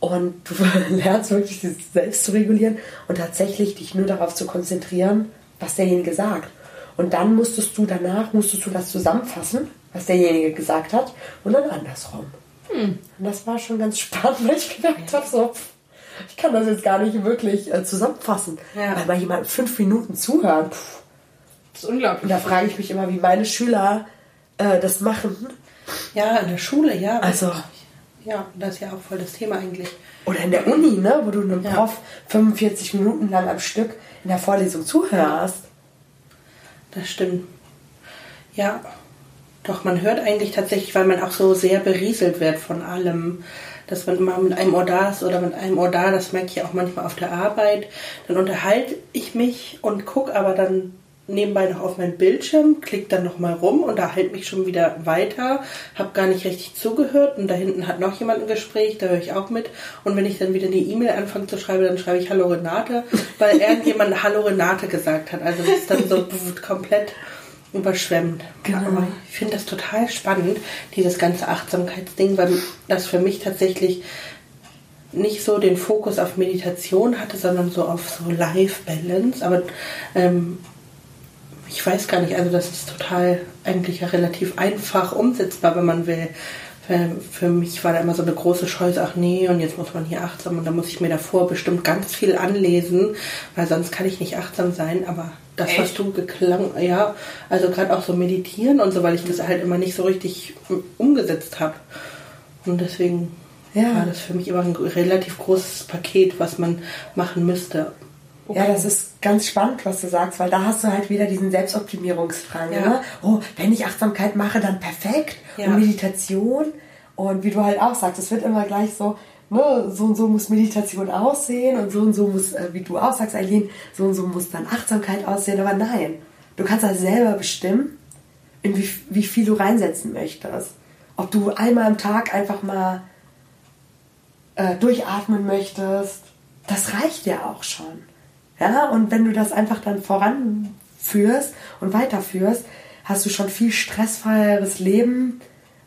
und du lernst wirklich dieses selbst zu regulieren und tatsächlich dich nur darauf zu konzentrieren, was derjenige sagt. Und dann musstest du danach, musstest du das zusammenfassen, was derjenige gesagt hat, und dann andersrum. Und das war schon ganz spannend, weil ich gedacht habe, so, pff, ich kann das jetzt gar nicht wirklich äh, zusammenfassen. Ja. Weil mal jemand fünf Minuten zuhören, pff, Das ist unglaublich. und da frage ich mich immer, wie meine Schüler äh, das machen. Ja, in der Schule, ja. Also- Ja, das ist ja auch voll das Thema eigentlich. Oder in der Uni, ne, wo du einem Ja. Prof 45 Minuten lang am Stück in der Vorlesung zuhörst. Das stimmt. Ja, doch, man hört eigentlich tatsächlich, weil man auch so sehr berieselt wird von allem. Dass man immer mit einem Ohr da ist oder mit einem Ohr da, das merke ich auch manchmal auf der Arbeit. Dann unterhalte ich mich und gucke aber dann nebenbei noch auf meinen Bildschirm, klick dann noch mal rum, unterhalte mich schon wieder weiter, habe gar nicht richtig zugehört und da hinten hat noch jemand ein Gespräch, da höre ich auch mit. Und wenn ich dann wieder eine E-Mail anfange zu schreiben, dann schreibe ich Hallo Renate, weil irgendjemand Hallo Renate gesagt hat. Also das ist dann so komplett überschwemmt. Genau. Aber ich finde das total spannend, dieses ganze Achtsamkeitsding, weil das für mich tatsächlich nicht so den Fokus auf Meditation hatte, sondern so auf so Life-Balance. Aber ähm, ich weiß gar nicht, also das ist total eigentlich ja relativ einfach umsetzbar, wenn man will. Für, für mich war da immer so eine große Scheu, ach nee, und jetzt muss man hier achtsam und dann muss ich mir davor bestimmt ganz viel anlesen, weil sonst kann ich nicht achtsam sein. Aber das, was Echt? du geklang, ja, also gerade auch so meditieren und so, weil ich das halt immer nicht so richtig umgesetzt habe. Und deswegen Ja. war das für mich immer ein relativ großes Paket, was man machen müsste. Ja, das ist ganz spannend, was du sagst, weil da hast du halt wieder diesen Selbstoptimierungsdrang. Ja. Ne? Oh, wenn ich Achtsamkeit mache, dann perfekt. Ja. Und Meditation. Und wie du halt auch sagst, es wird immer gleich so, ne, so und so muss Meditation aussehen und so und so muss, äh, wie du auch sagst, Eileen, so und so muss dann Achtsamkeit aussehen. Aber nein, du kannst das selber bestimmen, in wie, wie viel du reinsetzen möchtest. Ob du einmal am Tag einfach mal äh, durchatmen möchtest, das reicht ja auch schon. Ja, und wenn du das einfach dann voranführst und weiterführst, hast du schon viel stressfreieres Leben,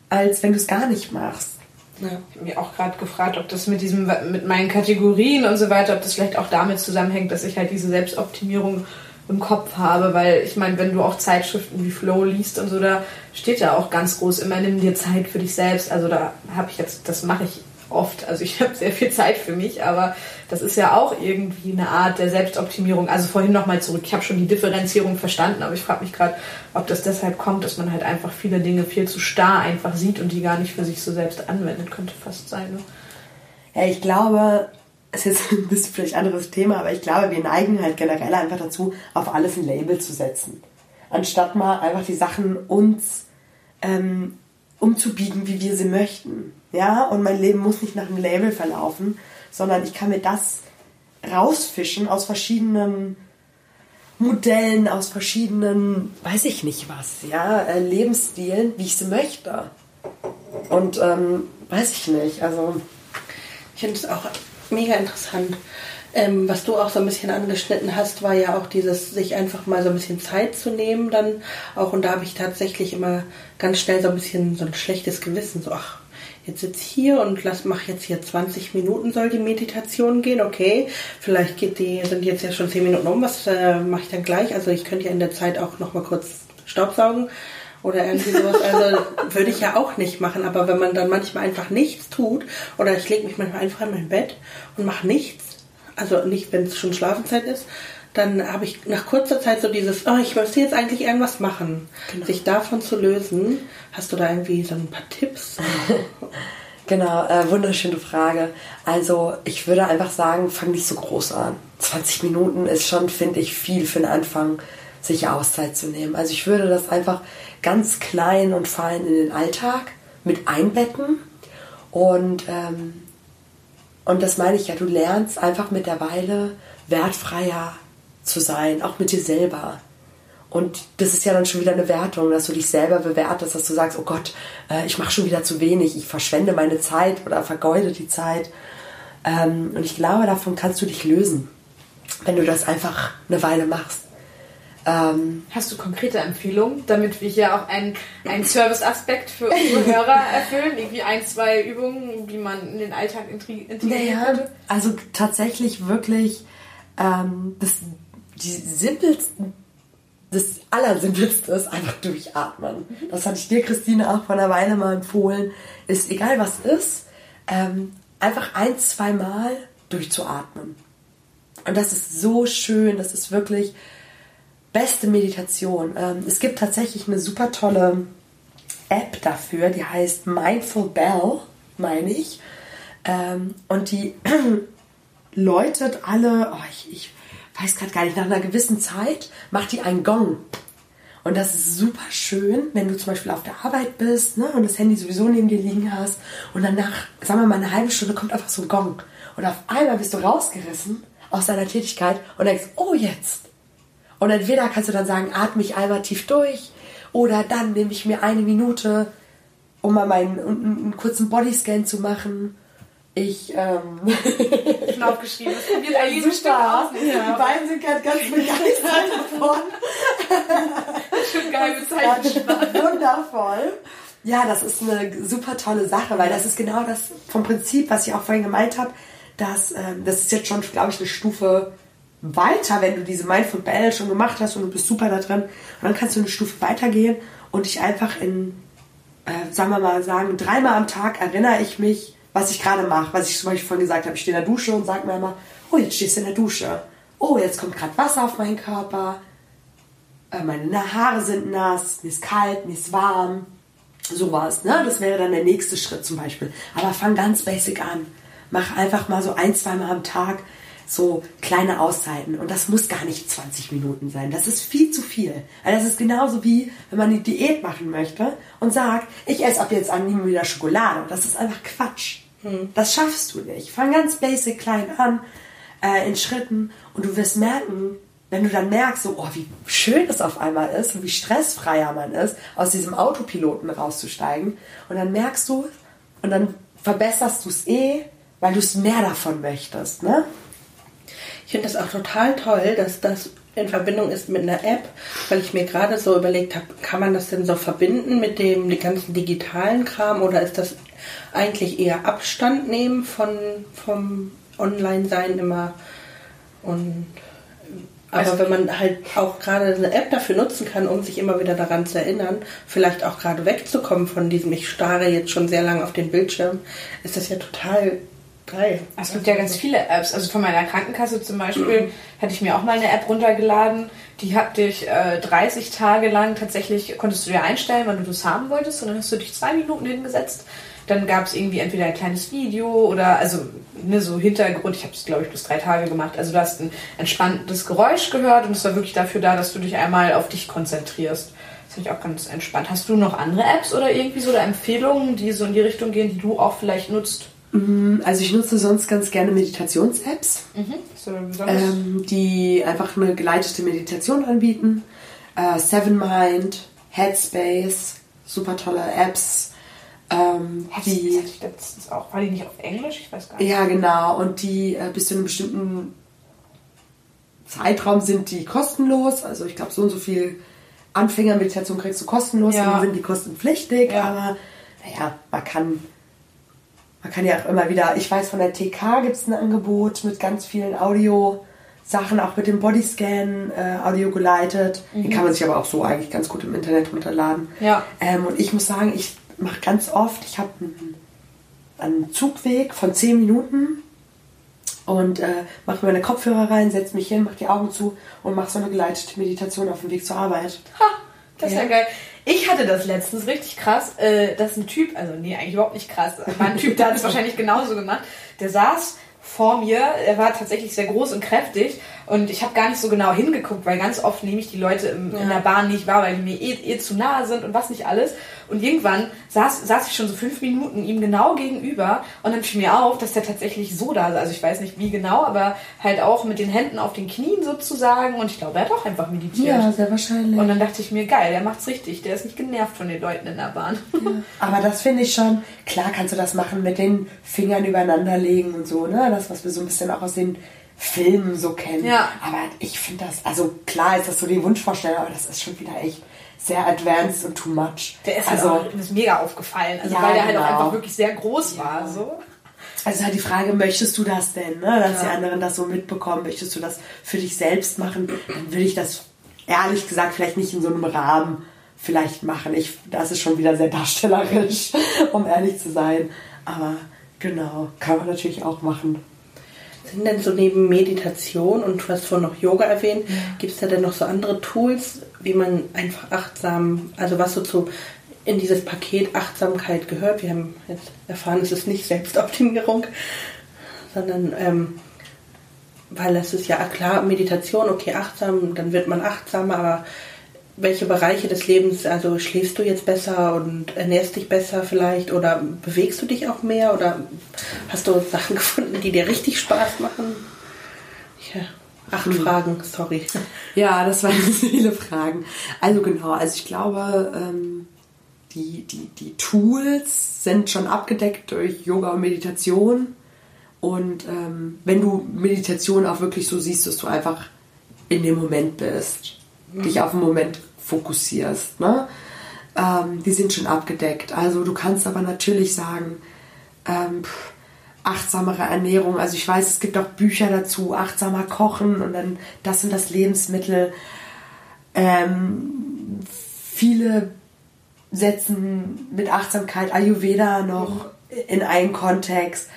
als wenn du es gar nicht machst. Ja. Ich habe mich auch gerade gefragt, ob das mit diesem, mit meinen Kategorien und so weiter, ob das vielleicht auch damit zusammenhängt, dass ich halt diese Selbstoptimierung im Kopf habe, weil ich meine, wenn du auch Zeitschriften wie Flow liest und so, da steht ja auch ganz groß immer, nimm dir Zeit für dich selbst. Also da habe ich jetzt, das mache ich oft. Also ich habe sehr viel Zeit für mich, aber das ist ja auch irgendwie eine Art der Selbstoptimierung. Also vorhin nochmal zurück. Ich habe schon die Differenzierung verstanden, aber ich frage mich gerade, ob das deshalb kommt, dass man halt einfach viele Dinge viel zu starr einfach sieht und die gar nicht für sich so selbst anwendet. Könnte fast sein. Ne? Ja, ich glaube, es ist ein bisschen vielleicht anderes Thema, aber ich glaube, wir neigen halt generell einfach dazu, auf alles ein Label zu setzen. Anstatt mal einfach die Sachen uns ähm, umzubiegen, wie wir sie möchten. Ja, und mein Leben muss nicht nach einem Label verlaufen, sondern ich kann mir das rausfischen aus verschiedenen Modellen, aus verschiedenen, weiß ich nicht was, ja, äh, Lebensstilen, wie ich sie möchte. Und ähm, weiß ich nicht, also. Ich finde es auch mega interessant. Ähm, was du auch so ein bisschen angeschnitten hast, war ja auch dieses, sich einfach mal so ein bisschen Zeit zu nehmen dann auch. Und da habe ich tatsächlich immer ganz schnell so ein bisschen so ein schlechtes Gewissen. So, ach, jetzt sitze ich hier und lass, mach jetzt hier 20 Minuten soll die Meditation gehen. Okay, vielleicht geht die, sind jetzt ja schon 10 Minuten um. Was äh, mache ich dann gleich? Also ich könnte ja in der Zeit auch noch mal kurz Staubsaugen oder irgendwie sowas. Also würde ich ja auch nicht machen. Aber wenn man dann manchmal einfach nichts tut oder ich lege mich manchmal einfach in mein Bett und mache nichts, also nicht, wenn es schon Schlafenszeit ist, dann habe ich nach kurzer Zeit so dieses, oh, ich möchte jetzt eigentlich irgendwas machen. Genau. Sich davon zu lösen. Hast du da irgendwie so ein paar Tipps? genau, äh, wunderschöne Frage. Also ich würde einfach sagen, fang nicht so groß an. 20 Minuten ist schon, finde ich, viel für den Anfang, sich Auszeit zu nehmen. Also ich würde das einfach ganz klein und fein in den Alltag mit einbetten und ähm, und das meine ich ja, du lernst einfach mit der Weile wertfreier zu sein, auch mit dir selber. Und das ist ja dann schon wieder eine Wertung, dass du dich selber bewertest, dass du sagst, oh Gott, äh, ich mache schon wieder zu wenig, ich verschwende meine Zeit oder vergeude die Zeit. Ähm, und ich glaube, davon kannst du dich lösen, wenn du das einfach eine Weile machst. Ähm, Hast du konkrete Empfehlungen, damit wir hier auch einen, einen Service-Aspekt für unsere Hörer erfüllen? Irgendwie ein, zwei Übungen, wie man in den Alltag integrieren naja, könnte? Also tatsächlich wirklich ähm, das, die simpelsten das Allersimpelste ist einfach durchatmen. Das hatte ich dir, Christine, auch vor einer Weile mal empfohlen. Ist egal, was ist, ähm, einfach ein, zwei Mal durchzuatmen. Und das ist so schön, das ist wirklich beste Meditation. Ähm, es gibt tatsächlich eine super tolle App dafür, die heißt Mindful Bell, meine ich. Ähm, und die läutet alle, oh, ich, ich weiß gerade gar nicht, nach einer gewissen Zeit macht die einen Gong. Und das ist super schön, wenn du zum Beispiel auf der Arbeit bist ne, und das Handy sowieso neben dir liegen hast und dann nach, sagen wir mal, eine halbe Stunde kommt einfach so ein Gong. Und auf einmal bist du rausgerissen aus deiner Tätigkeit und denkst, oh jetzt, und entweder kannst du dann sagen, atme ich einmal tief durch oder dann nehme ich mir eine Minute, um mal meinen einen kurzen Bodyscan zu machen. Ich, ähm. Ich bin aufgeschrieben. Das probiert Eileen bestimmt aus. Ja. Die beiden sind gerade ganz begeistert davon. Schon geil bezeichnet. Wundervoll. Ja, das ist eine super tolle Sache, weil das ist genau das vom Prinzip, was ich auch vorhin gemeint habe, dass ähm, das ist jetzt schon, glaube ich, eine Stufe weiter, wenn du diese Mindful Bell schon gemacht hast und du bist super da drin. Und dann kannst du eine Stufe weitergehen und dich einfach in, äh, sagen wir mal, sagen, dreimal am Tag erinnere ich mich, was ich gerade mache. Was ich zum Beispiel vorhin gesagt habe, ich stehe in der Dusche und sage mir immer, oh, jetzt stehst du in der Dusche. Oh, jetzt kommt gerade Wasser auf meinen Körper. Äh, meine Haare sind nass, mir ist kalt, mir ist warm. Sowas, ne? Das wäre dann der nächste Schritt zum Beispiel. Aber fang ganz basic an. Mach einfach mal so ein, zweimal am Tag so kleine Auszeiten. Und das muss gar nicht 20 Minuten sein. Das ist viel zu viel. Also das ist genauso wie, wenn man eine Diät machen möchte und sagt, ich esse ab jetzt an nie wieder Schokolade. Das ist einfach Quatsch. Hm. Das schaffst du nicht. Fang ganz basic klein an, äh, in Schritten. Und du wirst merken, wenn du dann merkst, so, oh, wie schön es auf einmal ist und wie stressfreier man ist, aus diesem Autopiloten rauszusteigen. Und dann merkst du, und dann verbesserst du es eh, weil du es mehr davon möchtest. Ne? Ich finde das auch total toll, dass das in Verbindung ist mit einer App, weil ich mir gerade so überlegt habe, kann man das denn so verbinden mit dem ganzen digitalen Kram oder ist das eigentlich eher Abstand nehmen von vom Online-Sein immer und Aber Also- wenn man halt auch gerade eine App dafür nutzen kann, um sich immer wieder daran zu erinnern, vielleicht auch gerade wegzukommen von diesem, ich starre jetzt schon sehr lange auf den Bildschirm, ist das ja total geil. Es gibt ja ganz viele Apps. Also von meiner Krankenkasse zum Beispiel hatte ich mir auch mal eine App runtergeladen. Die hat dich äh, 30 Tage lang tatsächlich, konntest du dir einstellen, wann du das haben wolltest. Und dann hast du dich zwei Minuten hingesetzt. Dann gab es irgendwie entweder ein kleines Video oder also ne, so Hintergrund. Ich habe es, glaube ich, bis drei Tage gemacht. Also du hast ein entspanntes Geräusch gehört und es war wirklich dafür da, dass du dich einmal auf dich konzentrierst. Das finde ich auch ganz entspannt. Hast du noch andere Apps oder irgendwie so oder Empfehlungen, die so in die Richtung gehen, die du auch vielleicht nutzt? Also ich nutze sonst ganz gerne Meditations-Apps, Mhm. So ähm, die einfach eine geleitete Meditation anbieten. Äh, Seven Mind, Headspace, super tolle Apps. Ähm, Das die, hatte ich letztens auch. War die nicht auf Englisch? Ich weiß gar nicht. ja, genau. Und die äh, bis zu einem bestimmten Zeitraum sind die kostenlos. Also ich glaube, so und so viel Anfängermeditation kriegst du kostenlos. Ja. Dann sind die kostenpflichtig. Ja. Aber naja, man kann, man kann ja auch immer wieder, ich weiß von der TK gibt es ein Angebot mit ganz vielen Audio-Sachen, auch mit dem Bodyscan, äh, Audio geleitet. Den kann man sich aber auch so eigentlich ganz gut im Internet runterladen. Ja. Ähm, und ich muss sagen, ich mache ganz oft, ich habe einen, Zugweg von 10 Minuten und äh, mache mir meine Kopfhörer rein, setze mich hin, mache die Augen zu und mache so eine geleitete Meditation auf dem Weg zur Arbeit. Ha, das ist ja Ja. geil. Ich hatte das letztens richtig krass, äh, dass ein Typ, also nee, eigentlich überhaupt nicht krass, war ein Typ, der hat es wahrscheinlich genauso gemacht, der saß vor mir, er war tatsächlich sehr groß und kräftig und ich habe gar nicht so genau hingeguckt, weil ganz oft nehme ich die Leute im, in der Bahn nicht wahr, weil die mir eh, eh zu nahe sind und was nicht alles. Und irgendwann saß, saß ich schon so fünf Minuten ihm genau gegenüber und dann fiel mir auf, dass der tatsächlich so da ist. Also ich weiß nicht wie genau, aber halt auch mit den Händen auf den Knien sozusagen und ich glaube, er hat auch einfach meditiert. sehr wahrscheinlich. Und dann dachte ich mir, geil, der macht's richtig. Der ist nicht genervt von den Leuten in der Bahn. Aber das finde ich schon, klar kannst du das machen mit den Fingern übereinander legen und so, ne? Das, was wir so ein bisschen auch aus den Filmen so kennen. Ja. Aber ich finde das, also klar ist das so die Wunschvorstellung, aber das ist schon wieder echt sehr advanced und too much. Der ist halt also, auch, mir ist mega aufgefallen. Also Ja, weil der halt auch genau. einfach wirklich sehr groß war. So. also halt die Frage, möchtest du das denn, ne? Dass Ja. die anderen das so mitbekommen, möchtest du das für dich selbst machen? Dann würde ich das ehrlich gesagt vielleicht nicht in so einem Rahmen vielleicht machen. Ich, das ist schon wieder sehr darstellerisch, um ehrlich zu sein. Aber genau, kann man natürlich auch machen. Sind denn so neben Meditation und du hast vorhin noch Yoga erwähnt, gibt es da denn noch so andere Tools, wie man einfach achtsam, also was so zu in dieses Paket Achtsamkeit gehört? Wir haben jetzt erfahren, es ist nicht Selbstoptimierung, sondern ähm, weil es ist ja klar, Meditation, okay, achtsam, dann wird man achtsamer, aber welche Bereiche des Lebens, also schläfst du jetzt besser und ernährst dich besser vielleicht oder bewegst du dich auch mehr oder hast du Sachen gefunden, die dir richtig Spaß machen? Ja, acht Fragen, sorry. Ja, das waren viele Fragen. Also genau, also ich glaube, ähm, die, die, die Tools sind schon abgedeckt durch Yoga und Meditation. Und ähm, wenn du Meditation auch wirklich so siehst, dass du einfach in dem Moment bist, dich auf den Moment fokussierst, ne? Ähm, die sind schon abgedeckt. Also du kannst aber natürlich sagen, ähm, pff, achtsamere Ernährung. Also ich weiß, es gibt auch Bücher dazu, achtsamer Kochen und dann das und das Lebensmittel. Ähm, viele setzen mit Achtsamkeit Ayurveda noch in einen Kontext.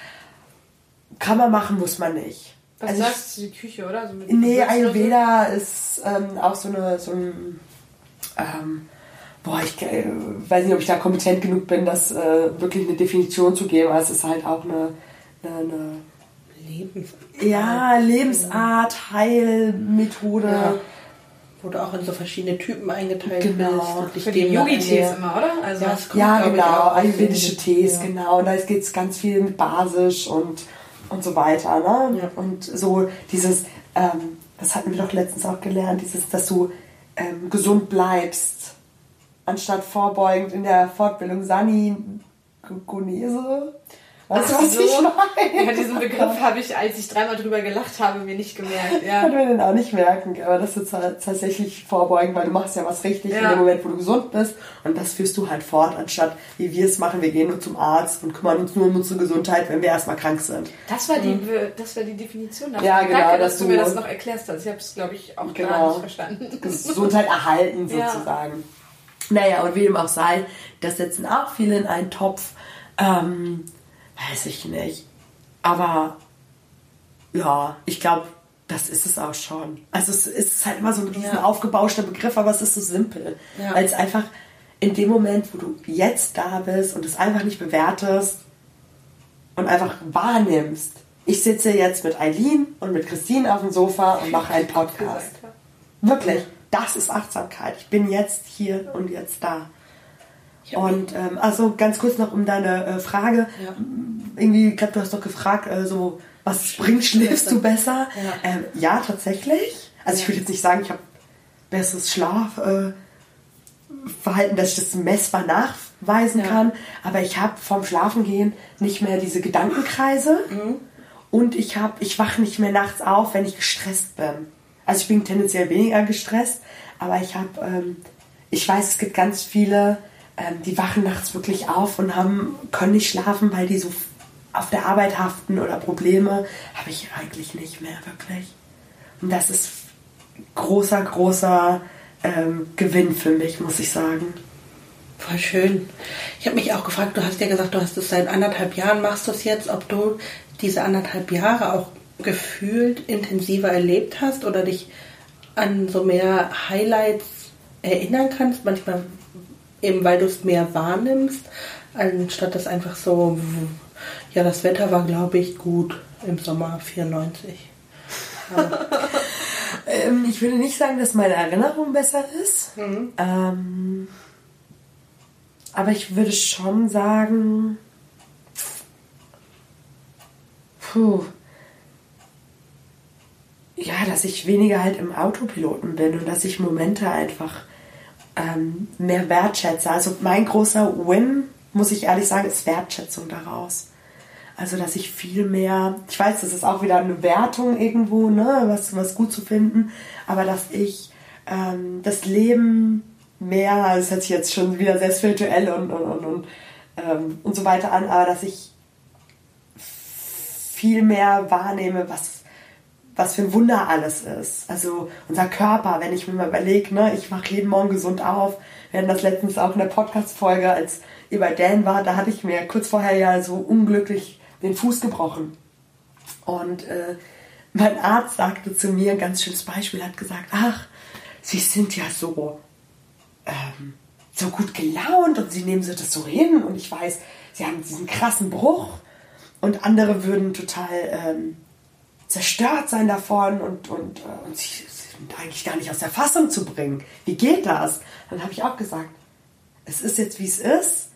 Kann man machen, muss man nicht. Was Also sagst du, die Küche, oder? So Nee, Ayurveda ist ähm, auch so, eine, so ein. Ähm, boah, ich äh, weiß nicht, ob ich da kompetent genug bin, das äh, wirklich eine Definition zu geben. Aber es ist halt auch eine, eine, eine Lebens. ja, Lebensart, Heilmethode. Ja. Wurde auch in so verschiedene Typen eingeteilt. Genau. bist. Für die Yogi-Tees immer, oder? Also, Ja, kommt, Ja, genau, ayurvedische Tees, ja. genau. Und da geht es ganz viel mit basisch und, und so weiter. Ne? Ja. Und so dieses, ähm, das hatten wir doch letztens auch gelernt, dieses, dass du ähm, gesund bleibst, anstatt vorbeugend in der Fortbildung Sani Gunese. Weißt du, was so. ich meine? Ja, diesen Begriff habe ich, als ich dreimal drüber gelacht habe, mir nicht gemerkt. Ja. Kann mir den auch nicht merken, aber das ist tatsächlich vorbeugen, weil du machst ja was richtig in Ja. dem Moment, wo du gesund bist und das führst du halt fort, anstatt wie wir es machen, wir gehen nur zum Arzt und kümmern uns nur um unsere Gesundheit, wenn wir erstmal krank sind. Das war die, das war die Definition davon. Ja, genau, Danke, dass dass du mir das noch erklärst hast. Ich habe es, glaube ich, auch gar Genau. nicht verstanden. Gesundheit erhalten Ja. sozusagen. Naja, und wie dem auch sei, das setzen auch viele in einen Topf. Ähm, weiß ich nicht. Aber ja, ich glaube, das ist es auch schon. Also es ist halt immer so ein riesen Ja. aufgebauschter Begriff, aber es ist so simpel. Ja. Weil es einfach in dem Moment, wo du jetzt da bist und es einfach nicht bewertest und einfach wahrnimmst. Ich sitze jetzt mit Eileen und mit Christine auf dem Sofa und mache einen Podcast. Wirklich, das ist Achtsamkeit. Ich bin jetzt hier und jetzt da. Und ähm, also ganz kurz noch um deine äh, Frage. Ja. Irgendwie, ich glaube, du hast doch gefragt, äh, so, was bringt, schläfst du besser? Ja. Ähm, ja, tatsächlich. Also ich würde jetzt nicht sagen, ich habe besseres Schlafverhalten, äh, dass ich das messbar nachweisen Ja. kann. Aber ich habe vom Schlafengehen nicht mehr diese Gedankenkreise. Mhm. Und ich habe, ich wache nicht mehr nachts auf, wenn ich gestresst bin. Also ich bin tendenziell weniger gestresst, aber ich habe, ähm, ich weiß, es gibt ganz viele, ähm, die wachen nachts wirklich auf und haben, können nicht schlafen, weil die so auf der Arbeit haften oder Probleme. Habe ich eigentlich nicht mehr wirklich. Und das ist großer, großer ähm, Gewinn für mich, muss ich sagen. Voll schön. Ich habe mich auch gefragt, du hast ja gesagt, du hast es seit anderthalb Jahren, machst du es jetzt, ob du diese anderthalb Jahre auch gefühlt intensiver erlebt hast oder dich an so mehr Highlights erinnern kannst, manchmal eben weil du es mehr wahrnimmst, anstatt das einfach so, ja, das Wetter war, glaube ich, gut im Sommer 94. Ähm, ich würde nicht sagen, dass meine Erinnerung besser ist. Ähm, aber ich würde schon sagen, puh, ja, dass ich weniger halt im Autopiloten bin und dass ich Momente einfach ähm, mehr wertschätze. Also mein großer Win, muss ich ehrlich sagen, ist Wertschätzung daraus. Also, dass ich viel mehr, ich weiß, das ist auch wieder eine Wertung irgendwo, ne, was, was gut zu finden, aber dass ich ähm, das Leben mehr, das hört sich jetzt schon wieder sehr spirituell und, und, und, und, ähm, und so weiter an, aber dass ich viel mehr wahrnehme, was, was für ein Wunder alles ist. Also unser Körper, wenn ich mir mal überlege, ne, ich wache jeden Morgen gesund auf. Wir hatten das letztens auch in der Podcast-Folge, als ihr bei Dan war, da hatte ich mir kurz vorher ja so unglücklich den Fuß gebrochen. Und äh, mein Arzt sagte zu mir, ein ganz schönes Beispiel, hat gesagt, ach, Sie sind ja so, ähm, so gut gelaunt und Sie nehmen sich das so hin und ich weiß, Sie haben diesen krassen Bruch und andere würden total ähm, zerstört sein davon und, und, äh, und sie sind eigentlich gar nicht aus der Fassung zu bringen. Wie geht das? Dann habe ich auch gesagt, es ist jetzt wie es ist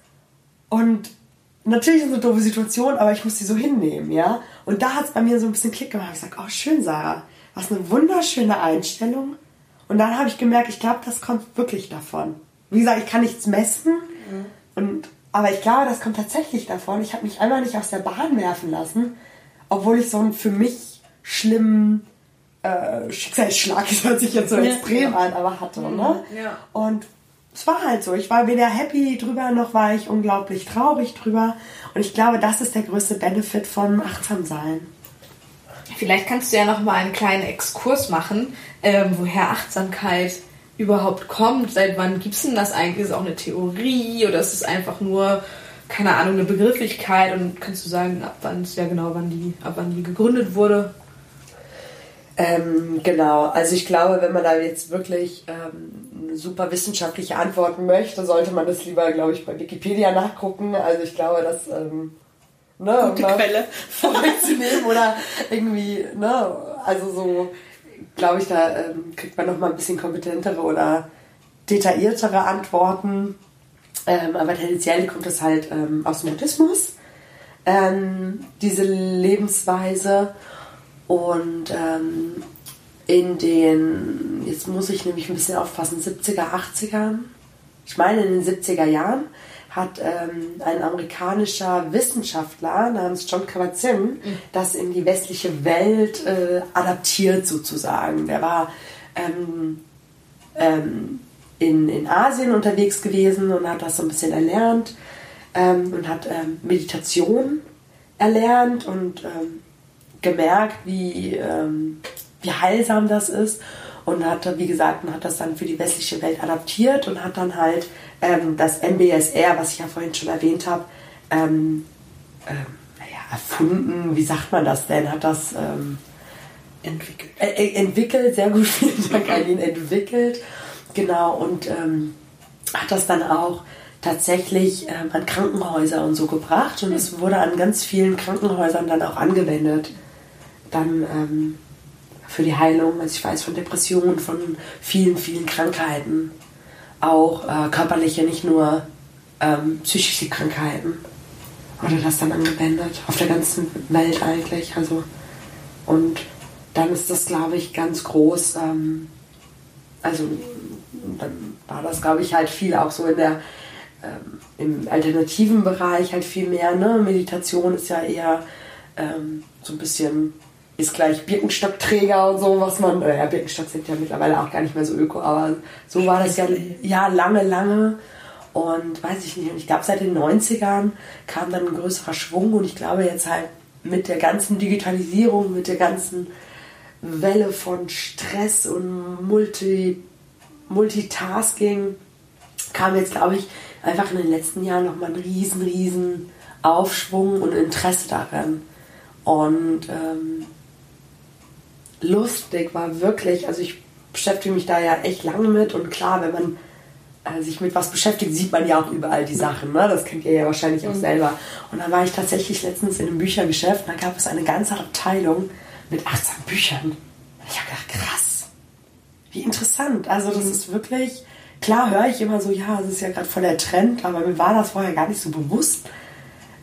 und natürlich ist es eine doofe Situation, aber ich muss die so hinnehmen, ja. Und da hat es bei mir so ein bisschen Klick gemacht. Ich sage, oh schön, Sarah, was eine wunderschöne Einstellung. Und dann habe ich gemerkt, ich glaube, das kommt wirklich davon. Wie gesagt, ich kann nichts messen, und, aber ich glaube, das kommt tatsächlich davon. Ich habe mich einmal nicht aus der Bahn werfen lassen, obwohl ich so einen für mich schlimmen äh, Schicksalsschlag, das hört sich jetzt so Ja. extrem an, aber hatte. Ne? ja. Und es war halt so. Ich war weder happy drüber, noch war ich unglaublich traurig drüber. Und ich glaube, das ist der größte Benefit von Achtsamsein. Vielleicht kannst du ja noch mal einen kleinen Exkurs machen, ähm, woher Achtsamkeit überhaupt kommt. Seit wann gibt es denn das eigentlich? Ist es auch eine Theorie oder ist es einfach nur, keine Ahnung, eine Begrifflichkeit? Und kannst du sagen, ab wann es ja genau, wann die, ab wann die gegründet wurde? Ähm, genau, also ich glaube, wenn man da jetzt wirklich ähm, super wissenschaftliche Antworten möchte, sollte man das lieber, glaube ich, bei Wikipedia nachgucken. Also ich glaube, dass ähm, ne, Gute um Quelle. vorwegzunehmen oder irgendwie, ne, also so, glaube ich, da ähm, kriegt man noch mal ein bisschen kompetentere oder detailliertere Antworten. Ähm, aber tendenziell kommt es halt ähm, aus dem Buddhismus, ähm, diese Lebensweise. Und ähm, in den, jetzt muss ich nämlich ein bisschen aufpassen, 70er, 80ern, ich meine in den 70er Jahren, hat ähm, ein amerikanischer Wissenschaftler namens John Kabat-Zinn mhm. das in die westliche Welt äh, adaptiert sozusagen. Der war ähm, ähm, in, in Asien unterwegs gewesen und hat das so ein bisschen erlernt ähm, und hat ähm, Meditation erlernt und ähm, gemerkt, wie, ähm, wie heilsam das ist und hat, wie gesagt, hat das dann für die westliche Welt adaptiert und hat dann halt ähm, das MBSR, was ich ja vorhin schon erwähnt habe, ähm, ähm, naja, erfunden. Wie sagt man das denn? Hat das ähm, entwickelt. Äh, äh, entwickelt, sehr gut, vielen Dank an ihn entwickelt. Genau, und ähm, hat das dann auch tatsächlich ähm, an Krankenhäuser und so gebracht und es wurde an ganz vielen Krankenhäusern dann auch angewendet. Dann ähm, für die Heilung, also ich weiß von Depressionen, von vielen, vielen Krankheiten, auch äh, körperliche, nicht nur ähm, psychische Krankheiten. Wurde das dann angewendet, auf der ganzen Welt eigentlich. Also, und dann ist das, glaube ich, ganz groß. Ähm, also dann war das, glaube ich, halt viel auch so in der ähm, im alternativen Bereich halt viel mehr. Ne? Meditation ist ja eher ähm, so ein bisschen ist gleich Birkenstockträger und so, was man, äh, ja, Birkenstock sind ja mittlerweile auch gar nicht mehr so öko, aber so war das ja, ja lange, lange. Und weiß ich nicht, ich glaube, seit den 90ern kam dann ein größerer Schwung und ich glaube jetzt halt mit der ganzen Digitalisierung, mit der ganzen Welle von Stress und Multi, Multitasking kam jetzt, glaube ich, einfach in den letzten Jahren nochmal ein riesen, riesen Aufschwung und Interesse daran. Und ähm, lustig war wirklich, also ich beschäftige mich da ja echt lange mit und klar, wenn man äh, sich mit was beschäftigt, sieht man ja auch überall die Sachen. Ne? Das kennt ihr ja wahrscheinlich auch mhm. selber. Und dann war ich tatsächlich letztens in einem Büchergeschäft und da gab es eine ganze Abteilung mit 18 Büchern. Und ich habe gedacht, krass, wie interessant. Also das mhm. ist wirklich, klar höre ich immer so, ja, es ist ja gerade voll der Trend, aber mir war das vorher gar nicht so bewusst,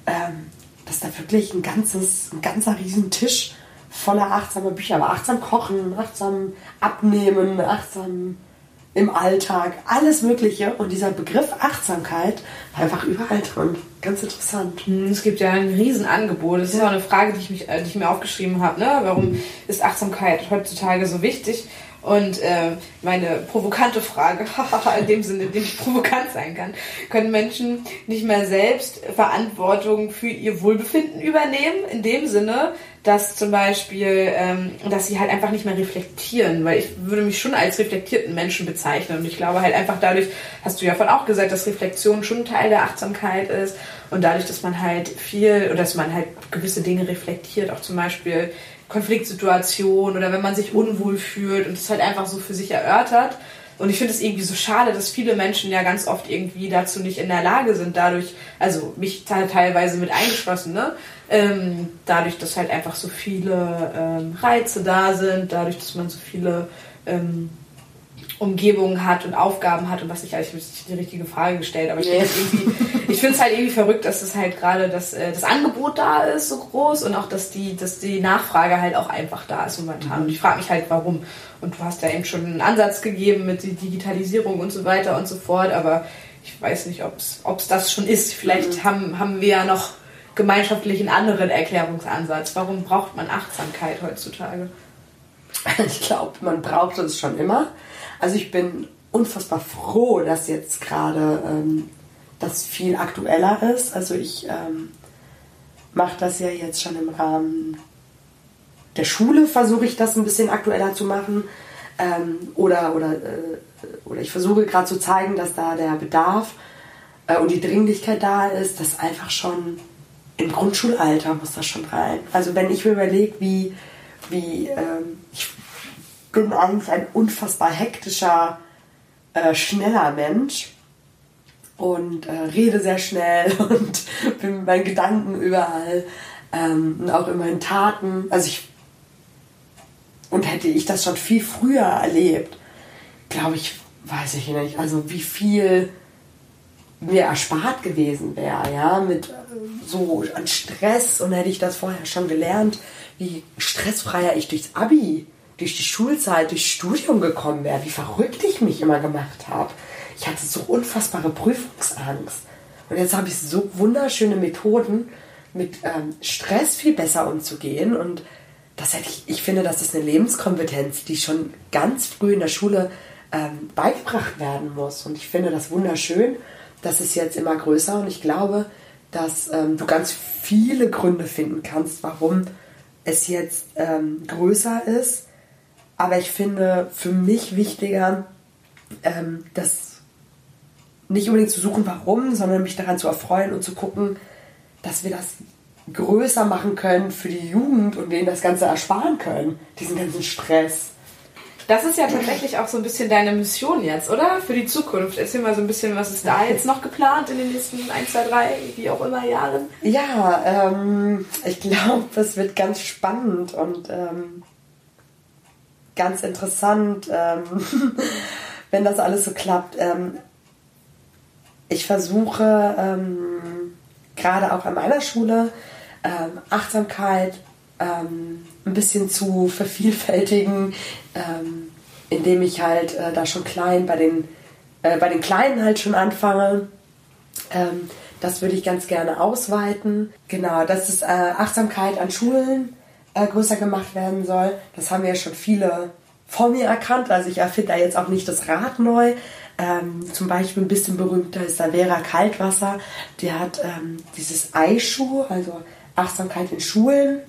ähm, dass da wirklich ein ganzes, ein ganzer Riesentisch voller achtsamer Bücher, aber achtsam kochen, achtsam abnehmen, achtsam im Alltag, alles Mögliche. Und dieser Begriff Achtsamkeit war einfach überall drin. Ganz interessant. Hm, es gibt ja ein Riesenangebot. Das ist ja. auch eine Frage, die ich, mich, äh, die ich mir aufgeschrieben habe. Ne? Warum ist Achtsamkeit heutzutage so wichtig? Und äh, meine provokante Frage, in dem Sinne, in dem ich provokant sein kann, können Menschen nicht mehr selbst Verantwortung für ihr Wohlbefinden übernehmen? In dem Sinne, dass zum Beispiel, ähm, dass sie halt einfach nicht mehr reflektieren, weil ich würde mich schon als reflektierten Menschen bezeichnen und ich glaube halt einfach dadurch, hast du ja von auch gesagt, dass Reflexion schon Teil der Achtsamkeit ist und dadurch, dass man halt viel oder dass man halt gewisse Dinge reflektiert, auch zum Beispiel Konfliktsituationen oder wenn man sich unwohl fühlt und es halt einfach so für sich erörtert. Und ich finde es irgendwie so schade, dass viele Menschen ja ganz oft irgendwie dazu nicht in der Lage sind, dadurch, also mich teilweise mit eingeschlossen, ne? Ähm, dadurch, dass halt einfach so viele ähm, Reize da sind, dadurch, dass man so viele ähm, Umgebungen hat und Aufgaben hat und was ich eigentlich nicht die richtige Frage gestellt, aber ich finde es halt irgendwie verrückt, dass es halt gerade das, äh, das Angebot da ist so groß und auch dass die, dass die Nachfrage halt auch einfach da ist momentan. Mhm. Und ich frage mich halt warum. Und du hast ja eben schon einen Ansatz gegeben mit der Digitalisierung und so weiter und so fort, aber ich weiß nicht, ob es das schon ist. Vielleicht mhm. haben, haben wir ja noch gemeinschaftlich einen anderen Erklärungsansatz. Warum braucht man Achtsamkeit heutzutage? Ich glaube, man braucht es schon immer. Also ich bin unfassbar froh, dass jetzt gerade ähm, das viel aktueller ist. Also ich ähm, mache das ja jetzt schon im Rahmen der Schule, versuche ich das ein bisschen aktueller zu machen. Ähm, oder, oder, äh, oder ich versuche gerade zu zeigen, dass da der Bedarf äh, und die Dringlichkeit da ist, dass einfach schon im Grundschulalter muss das schon rein. Also wenn ich mir überlege, wie, wie ähm, ich bin eigentlich ein unfassbar hektischer, äh, schneller Mensch und äh, rede sehr schnell und bin mit meinen Gedanken überall ähm, und auch in meinen Taten. Also ich und hätte ich das schon viel früher erlebt, glaube ich, weiß ich nicht, also wie viel mir erspart gewesen wäre, ja, mit äh, so an Stress und hätte ich das vorher schon gelernt, wie stressfreier ich durchs Abi, durch die Schulzeit, durchs Studium gekommen wäre, wie verrückt ich mich immer gemacht habe. Ich hatte so unfassbare Prüfungsangst. Und jetzt habe ich so wunderschöne Methoden, mit ähm, Stress viel besser umzugehen. Und das hätte ich, ich finde, das ist eine Lebenskompetenz, die schon ganz früh in der Schule ähm, beigebracht werden muss. Und ich finde das wunderschön. Das ist jetzt immer größer und ich glaube, dass ähm, du ganz viele Gründe finden kannst, warum es jetzt ähm, größer ist. Aber ich finde für mich wichtiger, ähm, das nicht unbedingt zu suchen, warum, sondern mich daran zu erfreuen und zu gucken, dass wir das größer machen können für die Jugend und denen das Ganze ersparen können, diesen ganzen Stress. Das ist ja tatsächlich auch so ein bisschen deine Mission jetzt, oder? Für die Zukunft. Erzähl mal so ein bisschen, was ist da jetzt noch geplant in den nächsten 1, 2, 3, wie auch immer Jahren? Ja, ähm, ich glaube, es wird ganz spannend und ähm, ganz interessant, ähm, wenn das alles so klappt. Ähm, ich versuche ähm, gerade auch an meiner Schule ähm, Achtsamkeit ähm, ein bisschen zu vervielfältigen, ähm, indem ich halt äh, da schon klein bei den, äh, bei den Kleinen halt schon anfange. Das würde ich ganz gerne ausweiten. Genau, dass es äh, Achtsamkeit an Schulen äh, größer gemacht werden soll. Das haben ja schon viele vor mir erkannt. Also ich erfinde da jetzt auch nicht das Rad neu. Ähm, zum Beispiel ein bisschen berühmter ist da Vera Kaltwasser. Die hat ähm, dieses Eischuh, also Achtsamkeit in Schulen.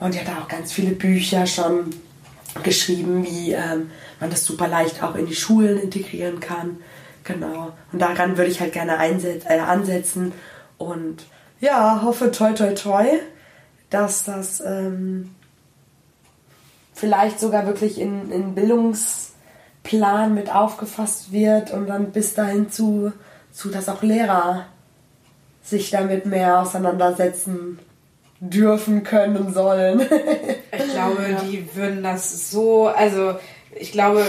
Und die hat da auch ganz viele Bücher schon geschrieben, wie ähm, man das super leicht auch in die Schulen integrieren kann. Genau. Und daran würde ich halt gerne äh, ansetzen. Und ja, hoffe toi toi toi, dass das ähm, vielleicht sogar wirklich in, in Bildungsplan mit aufgefasst wird und dann bis dahin zu, zu dass auch Lehrer sich damit mehr auseinandersetzen dürfen, können, sollen. ich glaube, ja. die würden das so, also ich glaube,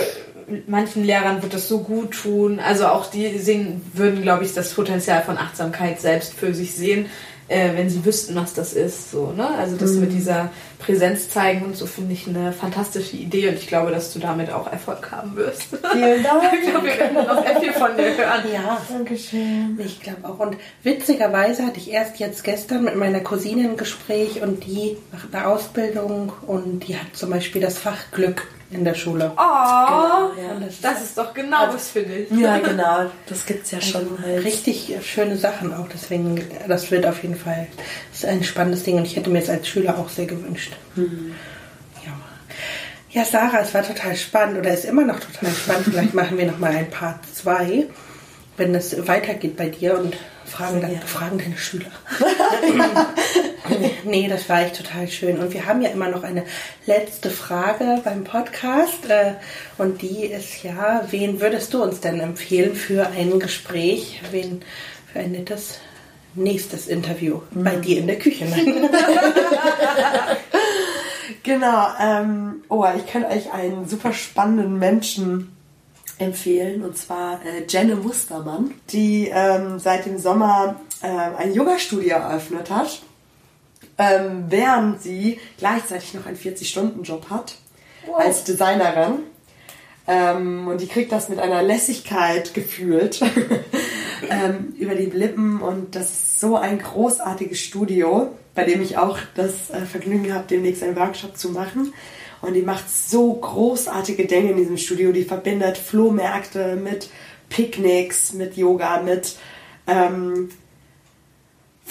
manchen Lehrern wird das so gut tun. Also auch die sehen, würden, glaube ich, das Potenzial von Achtsamkeit selbst für sich sehen äh, wenn sie wüssten, was das ist. So, ne? Also das mhm. mit dieser Präsenz zeigen und so finde ich eine fantastische Idee und ich glaube, dass du damit auch Erfolg haben wirst. Vielen Dank. ich glaube, wir werden noch sehr viel von dir hören. Ja, danke schön. Ich glaube auch. Und witzigerweise hatte ich erst jetzt gestern mit meiner Cousine ein Gespräch und die macht eine Ausbildung und die hat zum Beispiel das Fach Glück in der Schule. Oh, genau, ja. das, ist doch genau also, das, finde ich. Ja, genau. Das gibt es ja also schon halt. Richtig schöne Sachen auch. Deswegen, das wird auf jeden Fall ist ein spannendes Ding und ich hätte mir es als Schüler auch sehr gewünscht. Mhm. Ja. ja, Sarah, es war total spannend oder ist immer noch total spannend. Vielleicht machen wir noch mal ein Part 2, wenn es weitergeht bei dir und fragen, dann, fragen deine Schüler. nee, das war echt total schön. Und wir haben ja immer noch eine letzte Frage beim Podcast. Äh, und die ist ja, wen würdest du uns denn empfehlen für ein Gespräch? Wen für ein nettes nächstes Interview mhm. bei dir in der Küche? genau. Ähm, oh, ich könnte euch einen super spannenden Menschen empfehlen, und zwar äh, Jenne Mustermann, die ähm, seit dem Sommer äh, ein Yoga-Studio eröffnet hat, ähm, während sie gleichzeitig noch einen 40-Stunden-Job hat wow. als Designerin. Ähm, und die kriegt das mit einer Lässigkeit gefühlt ähm, über die Lippen und das ist so ein großartiges Studio, bei dem ich auch das äh, Vergnügen habe, demnächst einen Workshop zu machen. Und die macht so großartige Dinge in diesem Studio. Die verbindet Flohmärkte mit Picknicks, mit Yoga, mit ähm,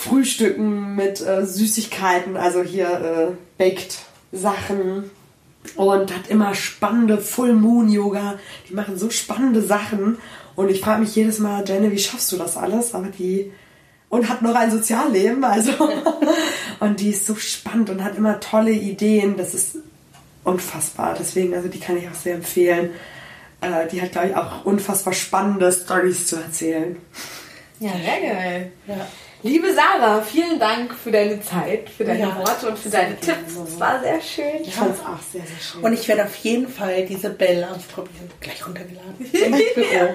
Frühstücken, mit äh, Süßigkeiten, also hier äh, Baked Sachen. Und hat immer spannende Full Moon Yoga. Die machen so spannende Sachen. Und ich frage mich jedes Mal, Jenny, wie schaffst du das alles? Aber die und hat noch ein Sozialleben, also und die ist so spannend und hat immer tolle Ideen. Das ist unfassbar. Deswegen, also die kann ich auch sehr empfehlen. Äh, die hat, glaube ich, auch unfassbar spannende Stories zu erzählen. Ja, sehr geil. Ja. Liebe Sarah, vielen Dank für deine Zeit, für deine ja, Worte und für deine Tipps. Es war sehr schön. Ich fand es auch sehr, sehr schön. Und ich werde auf jeden Fall diese Bell ausprobieren. Gleich runtergeladen. ja.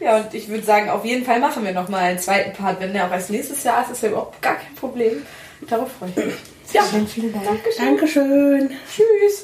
ja, und ich würde sagen, auf jeden Fall machen wir nochmal einen zweiten Part. Wenn der auch als nächstes Jahr ist, ist ja überhaupt gar kein Problem. Darauf freue ich mich. Ja, vielen, vielen Dank. Dankeschön. Dankeschön. Tschüss.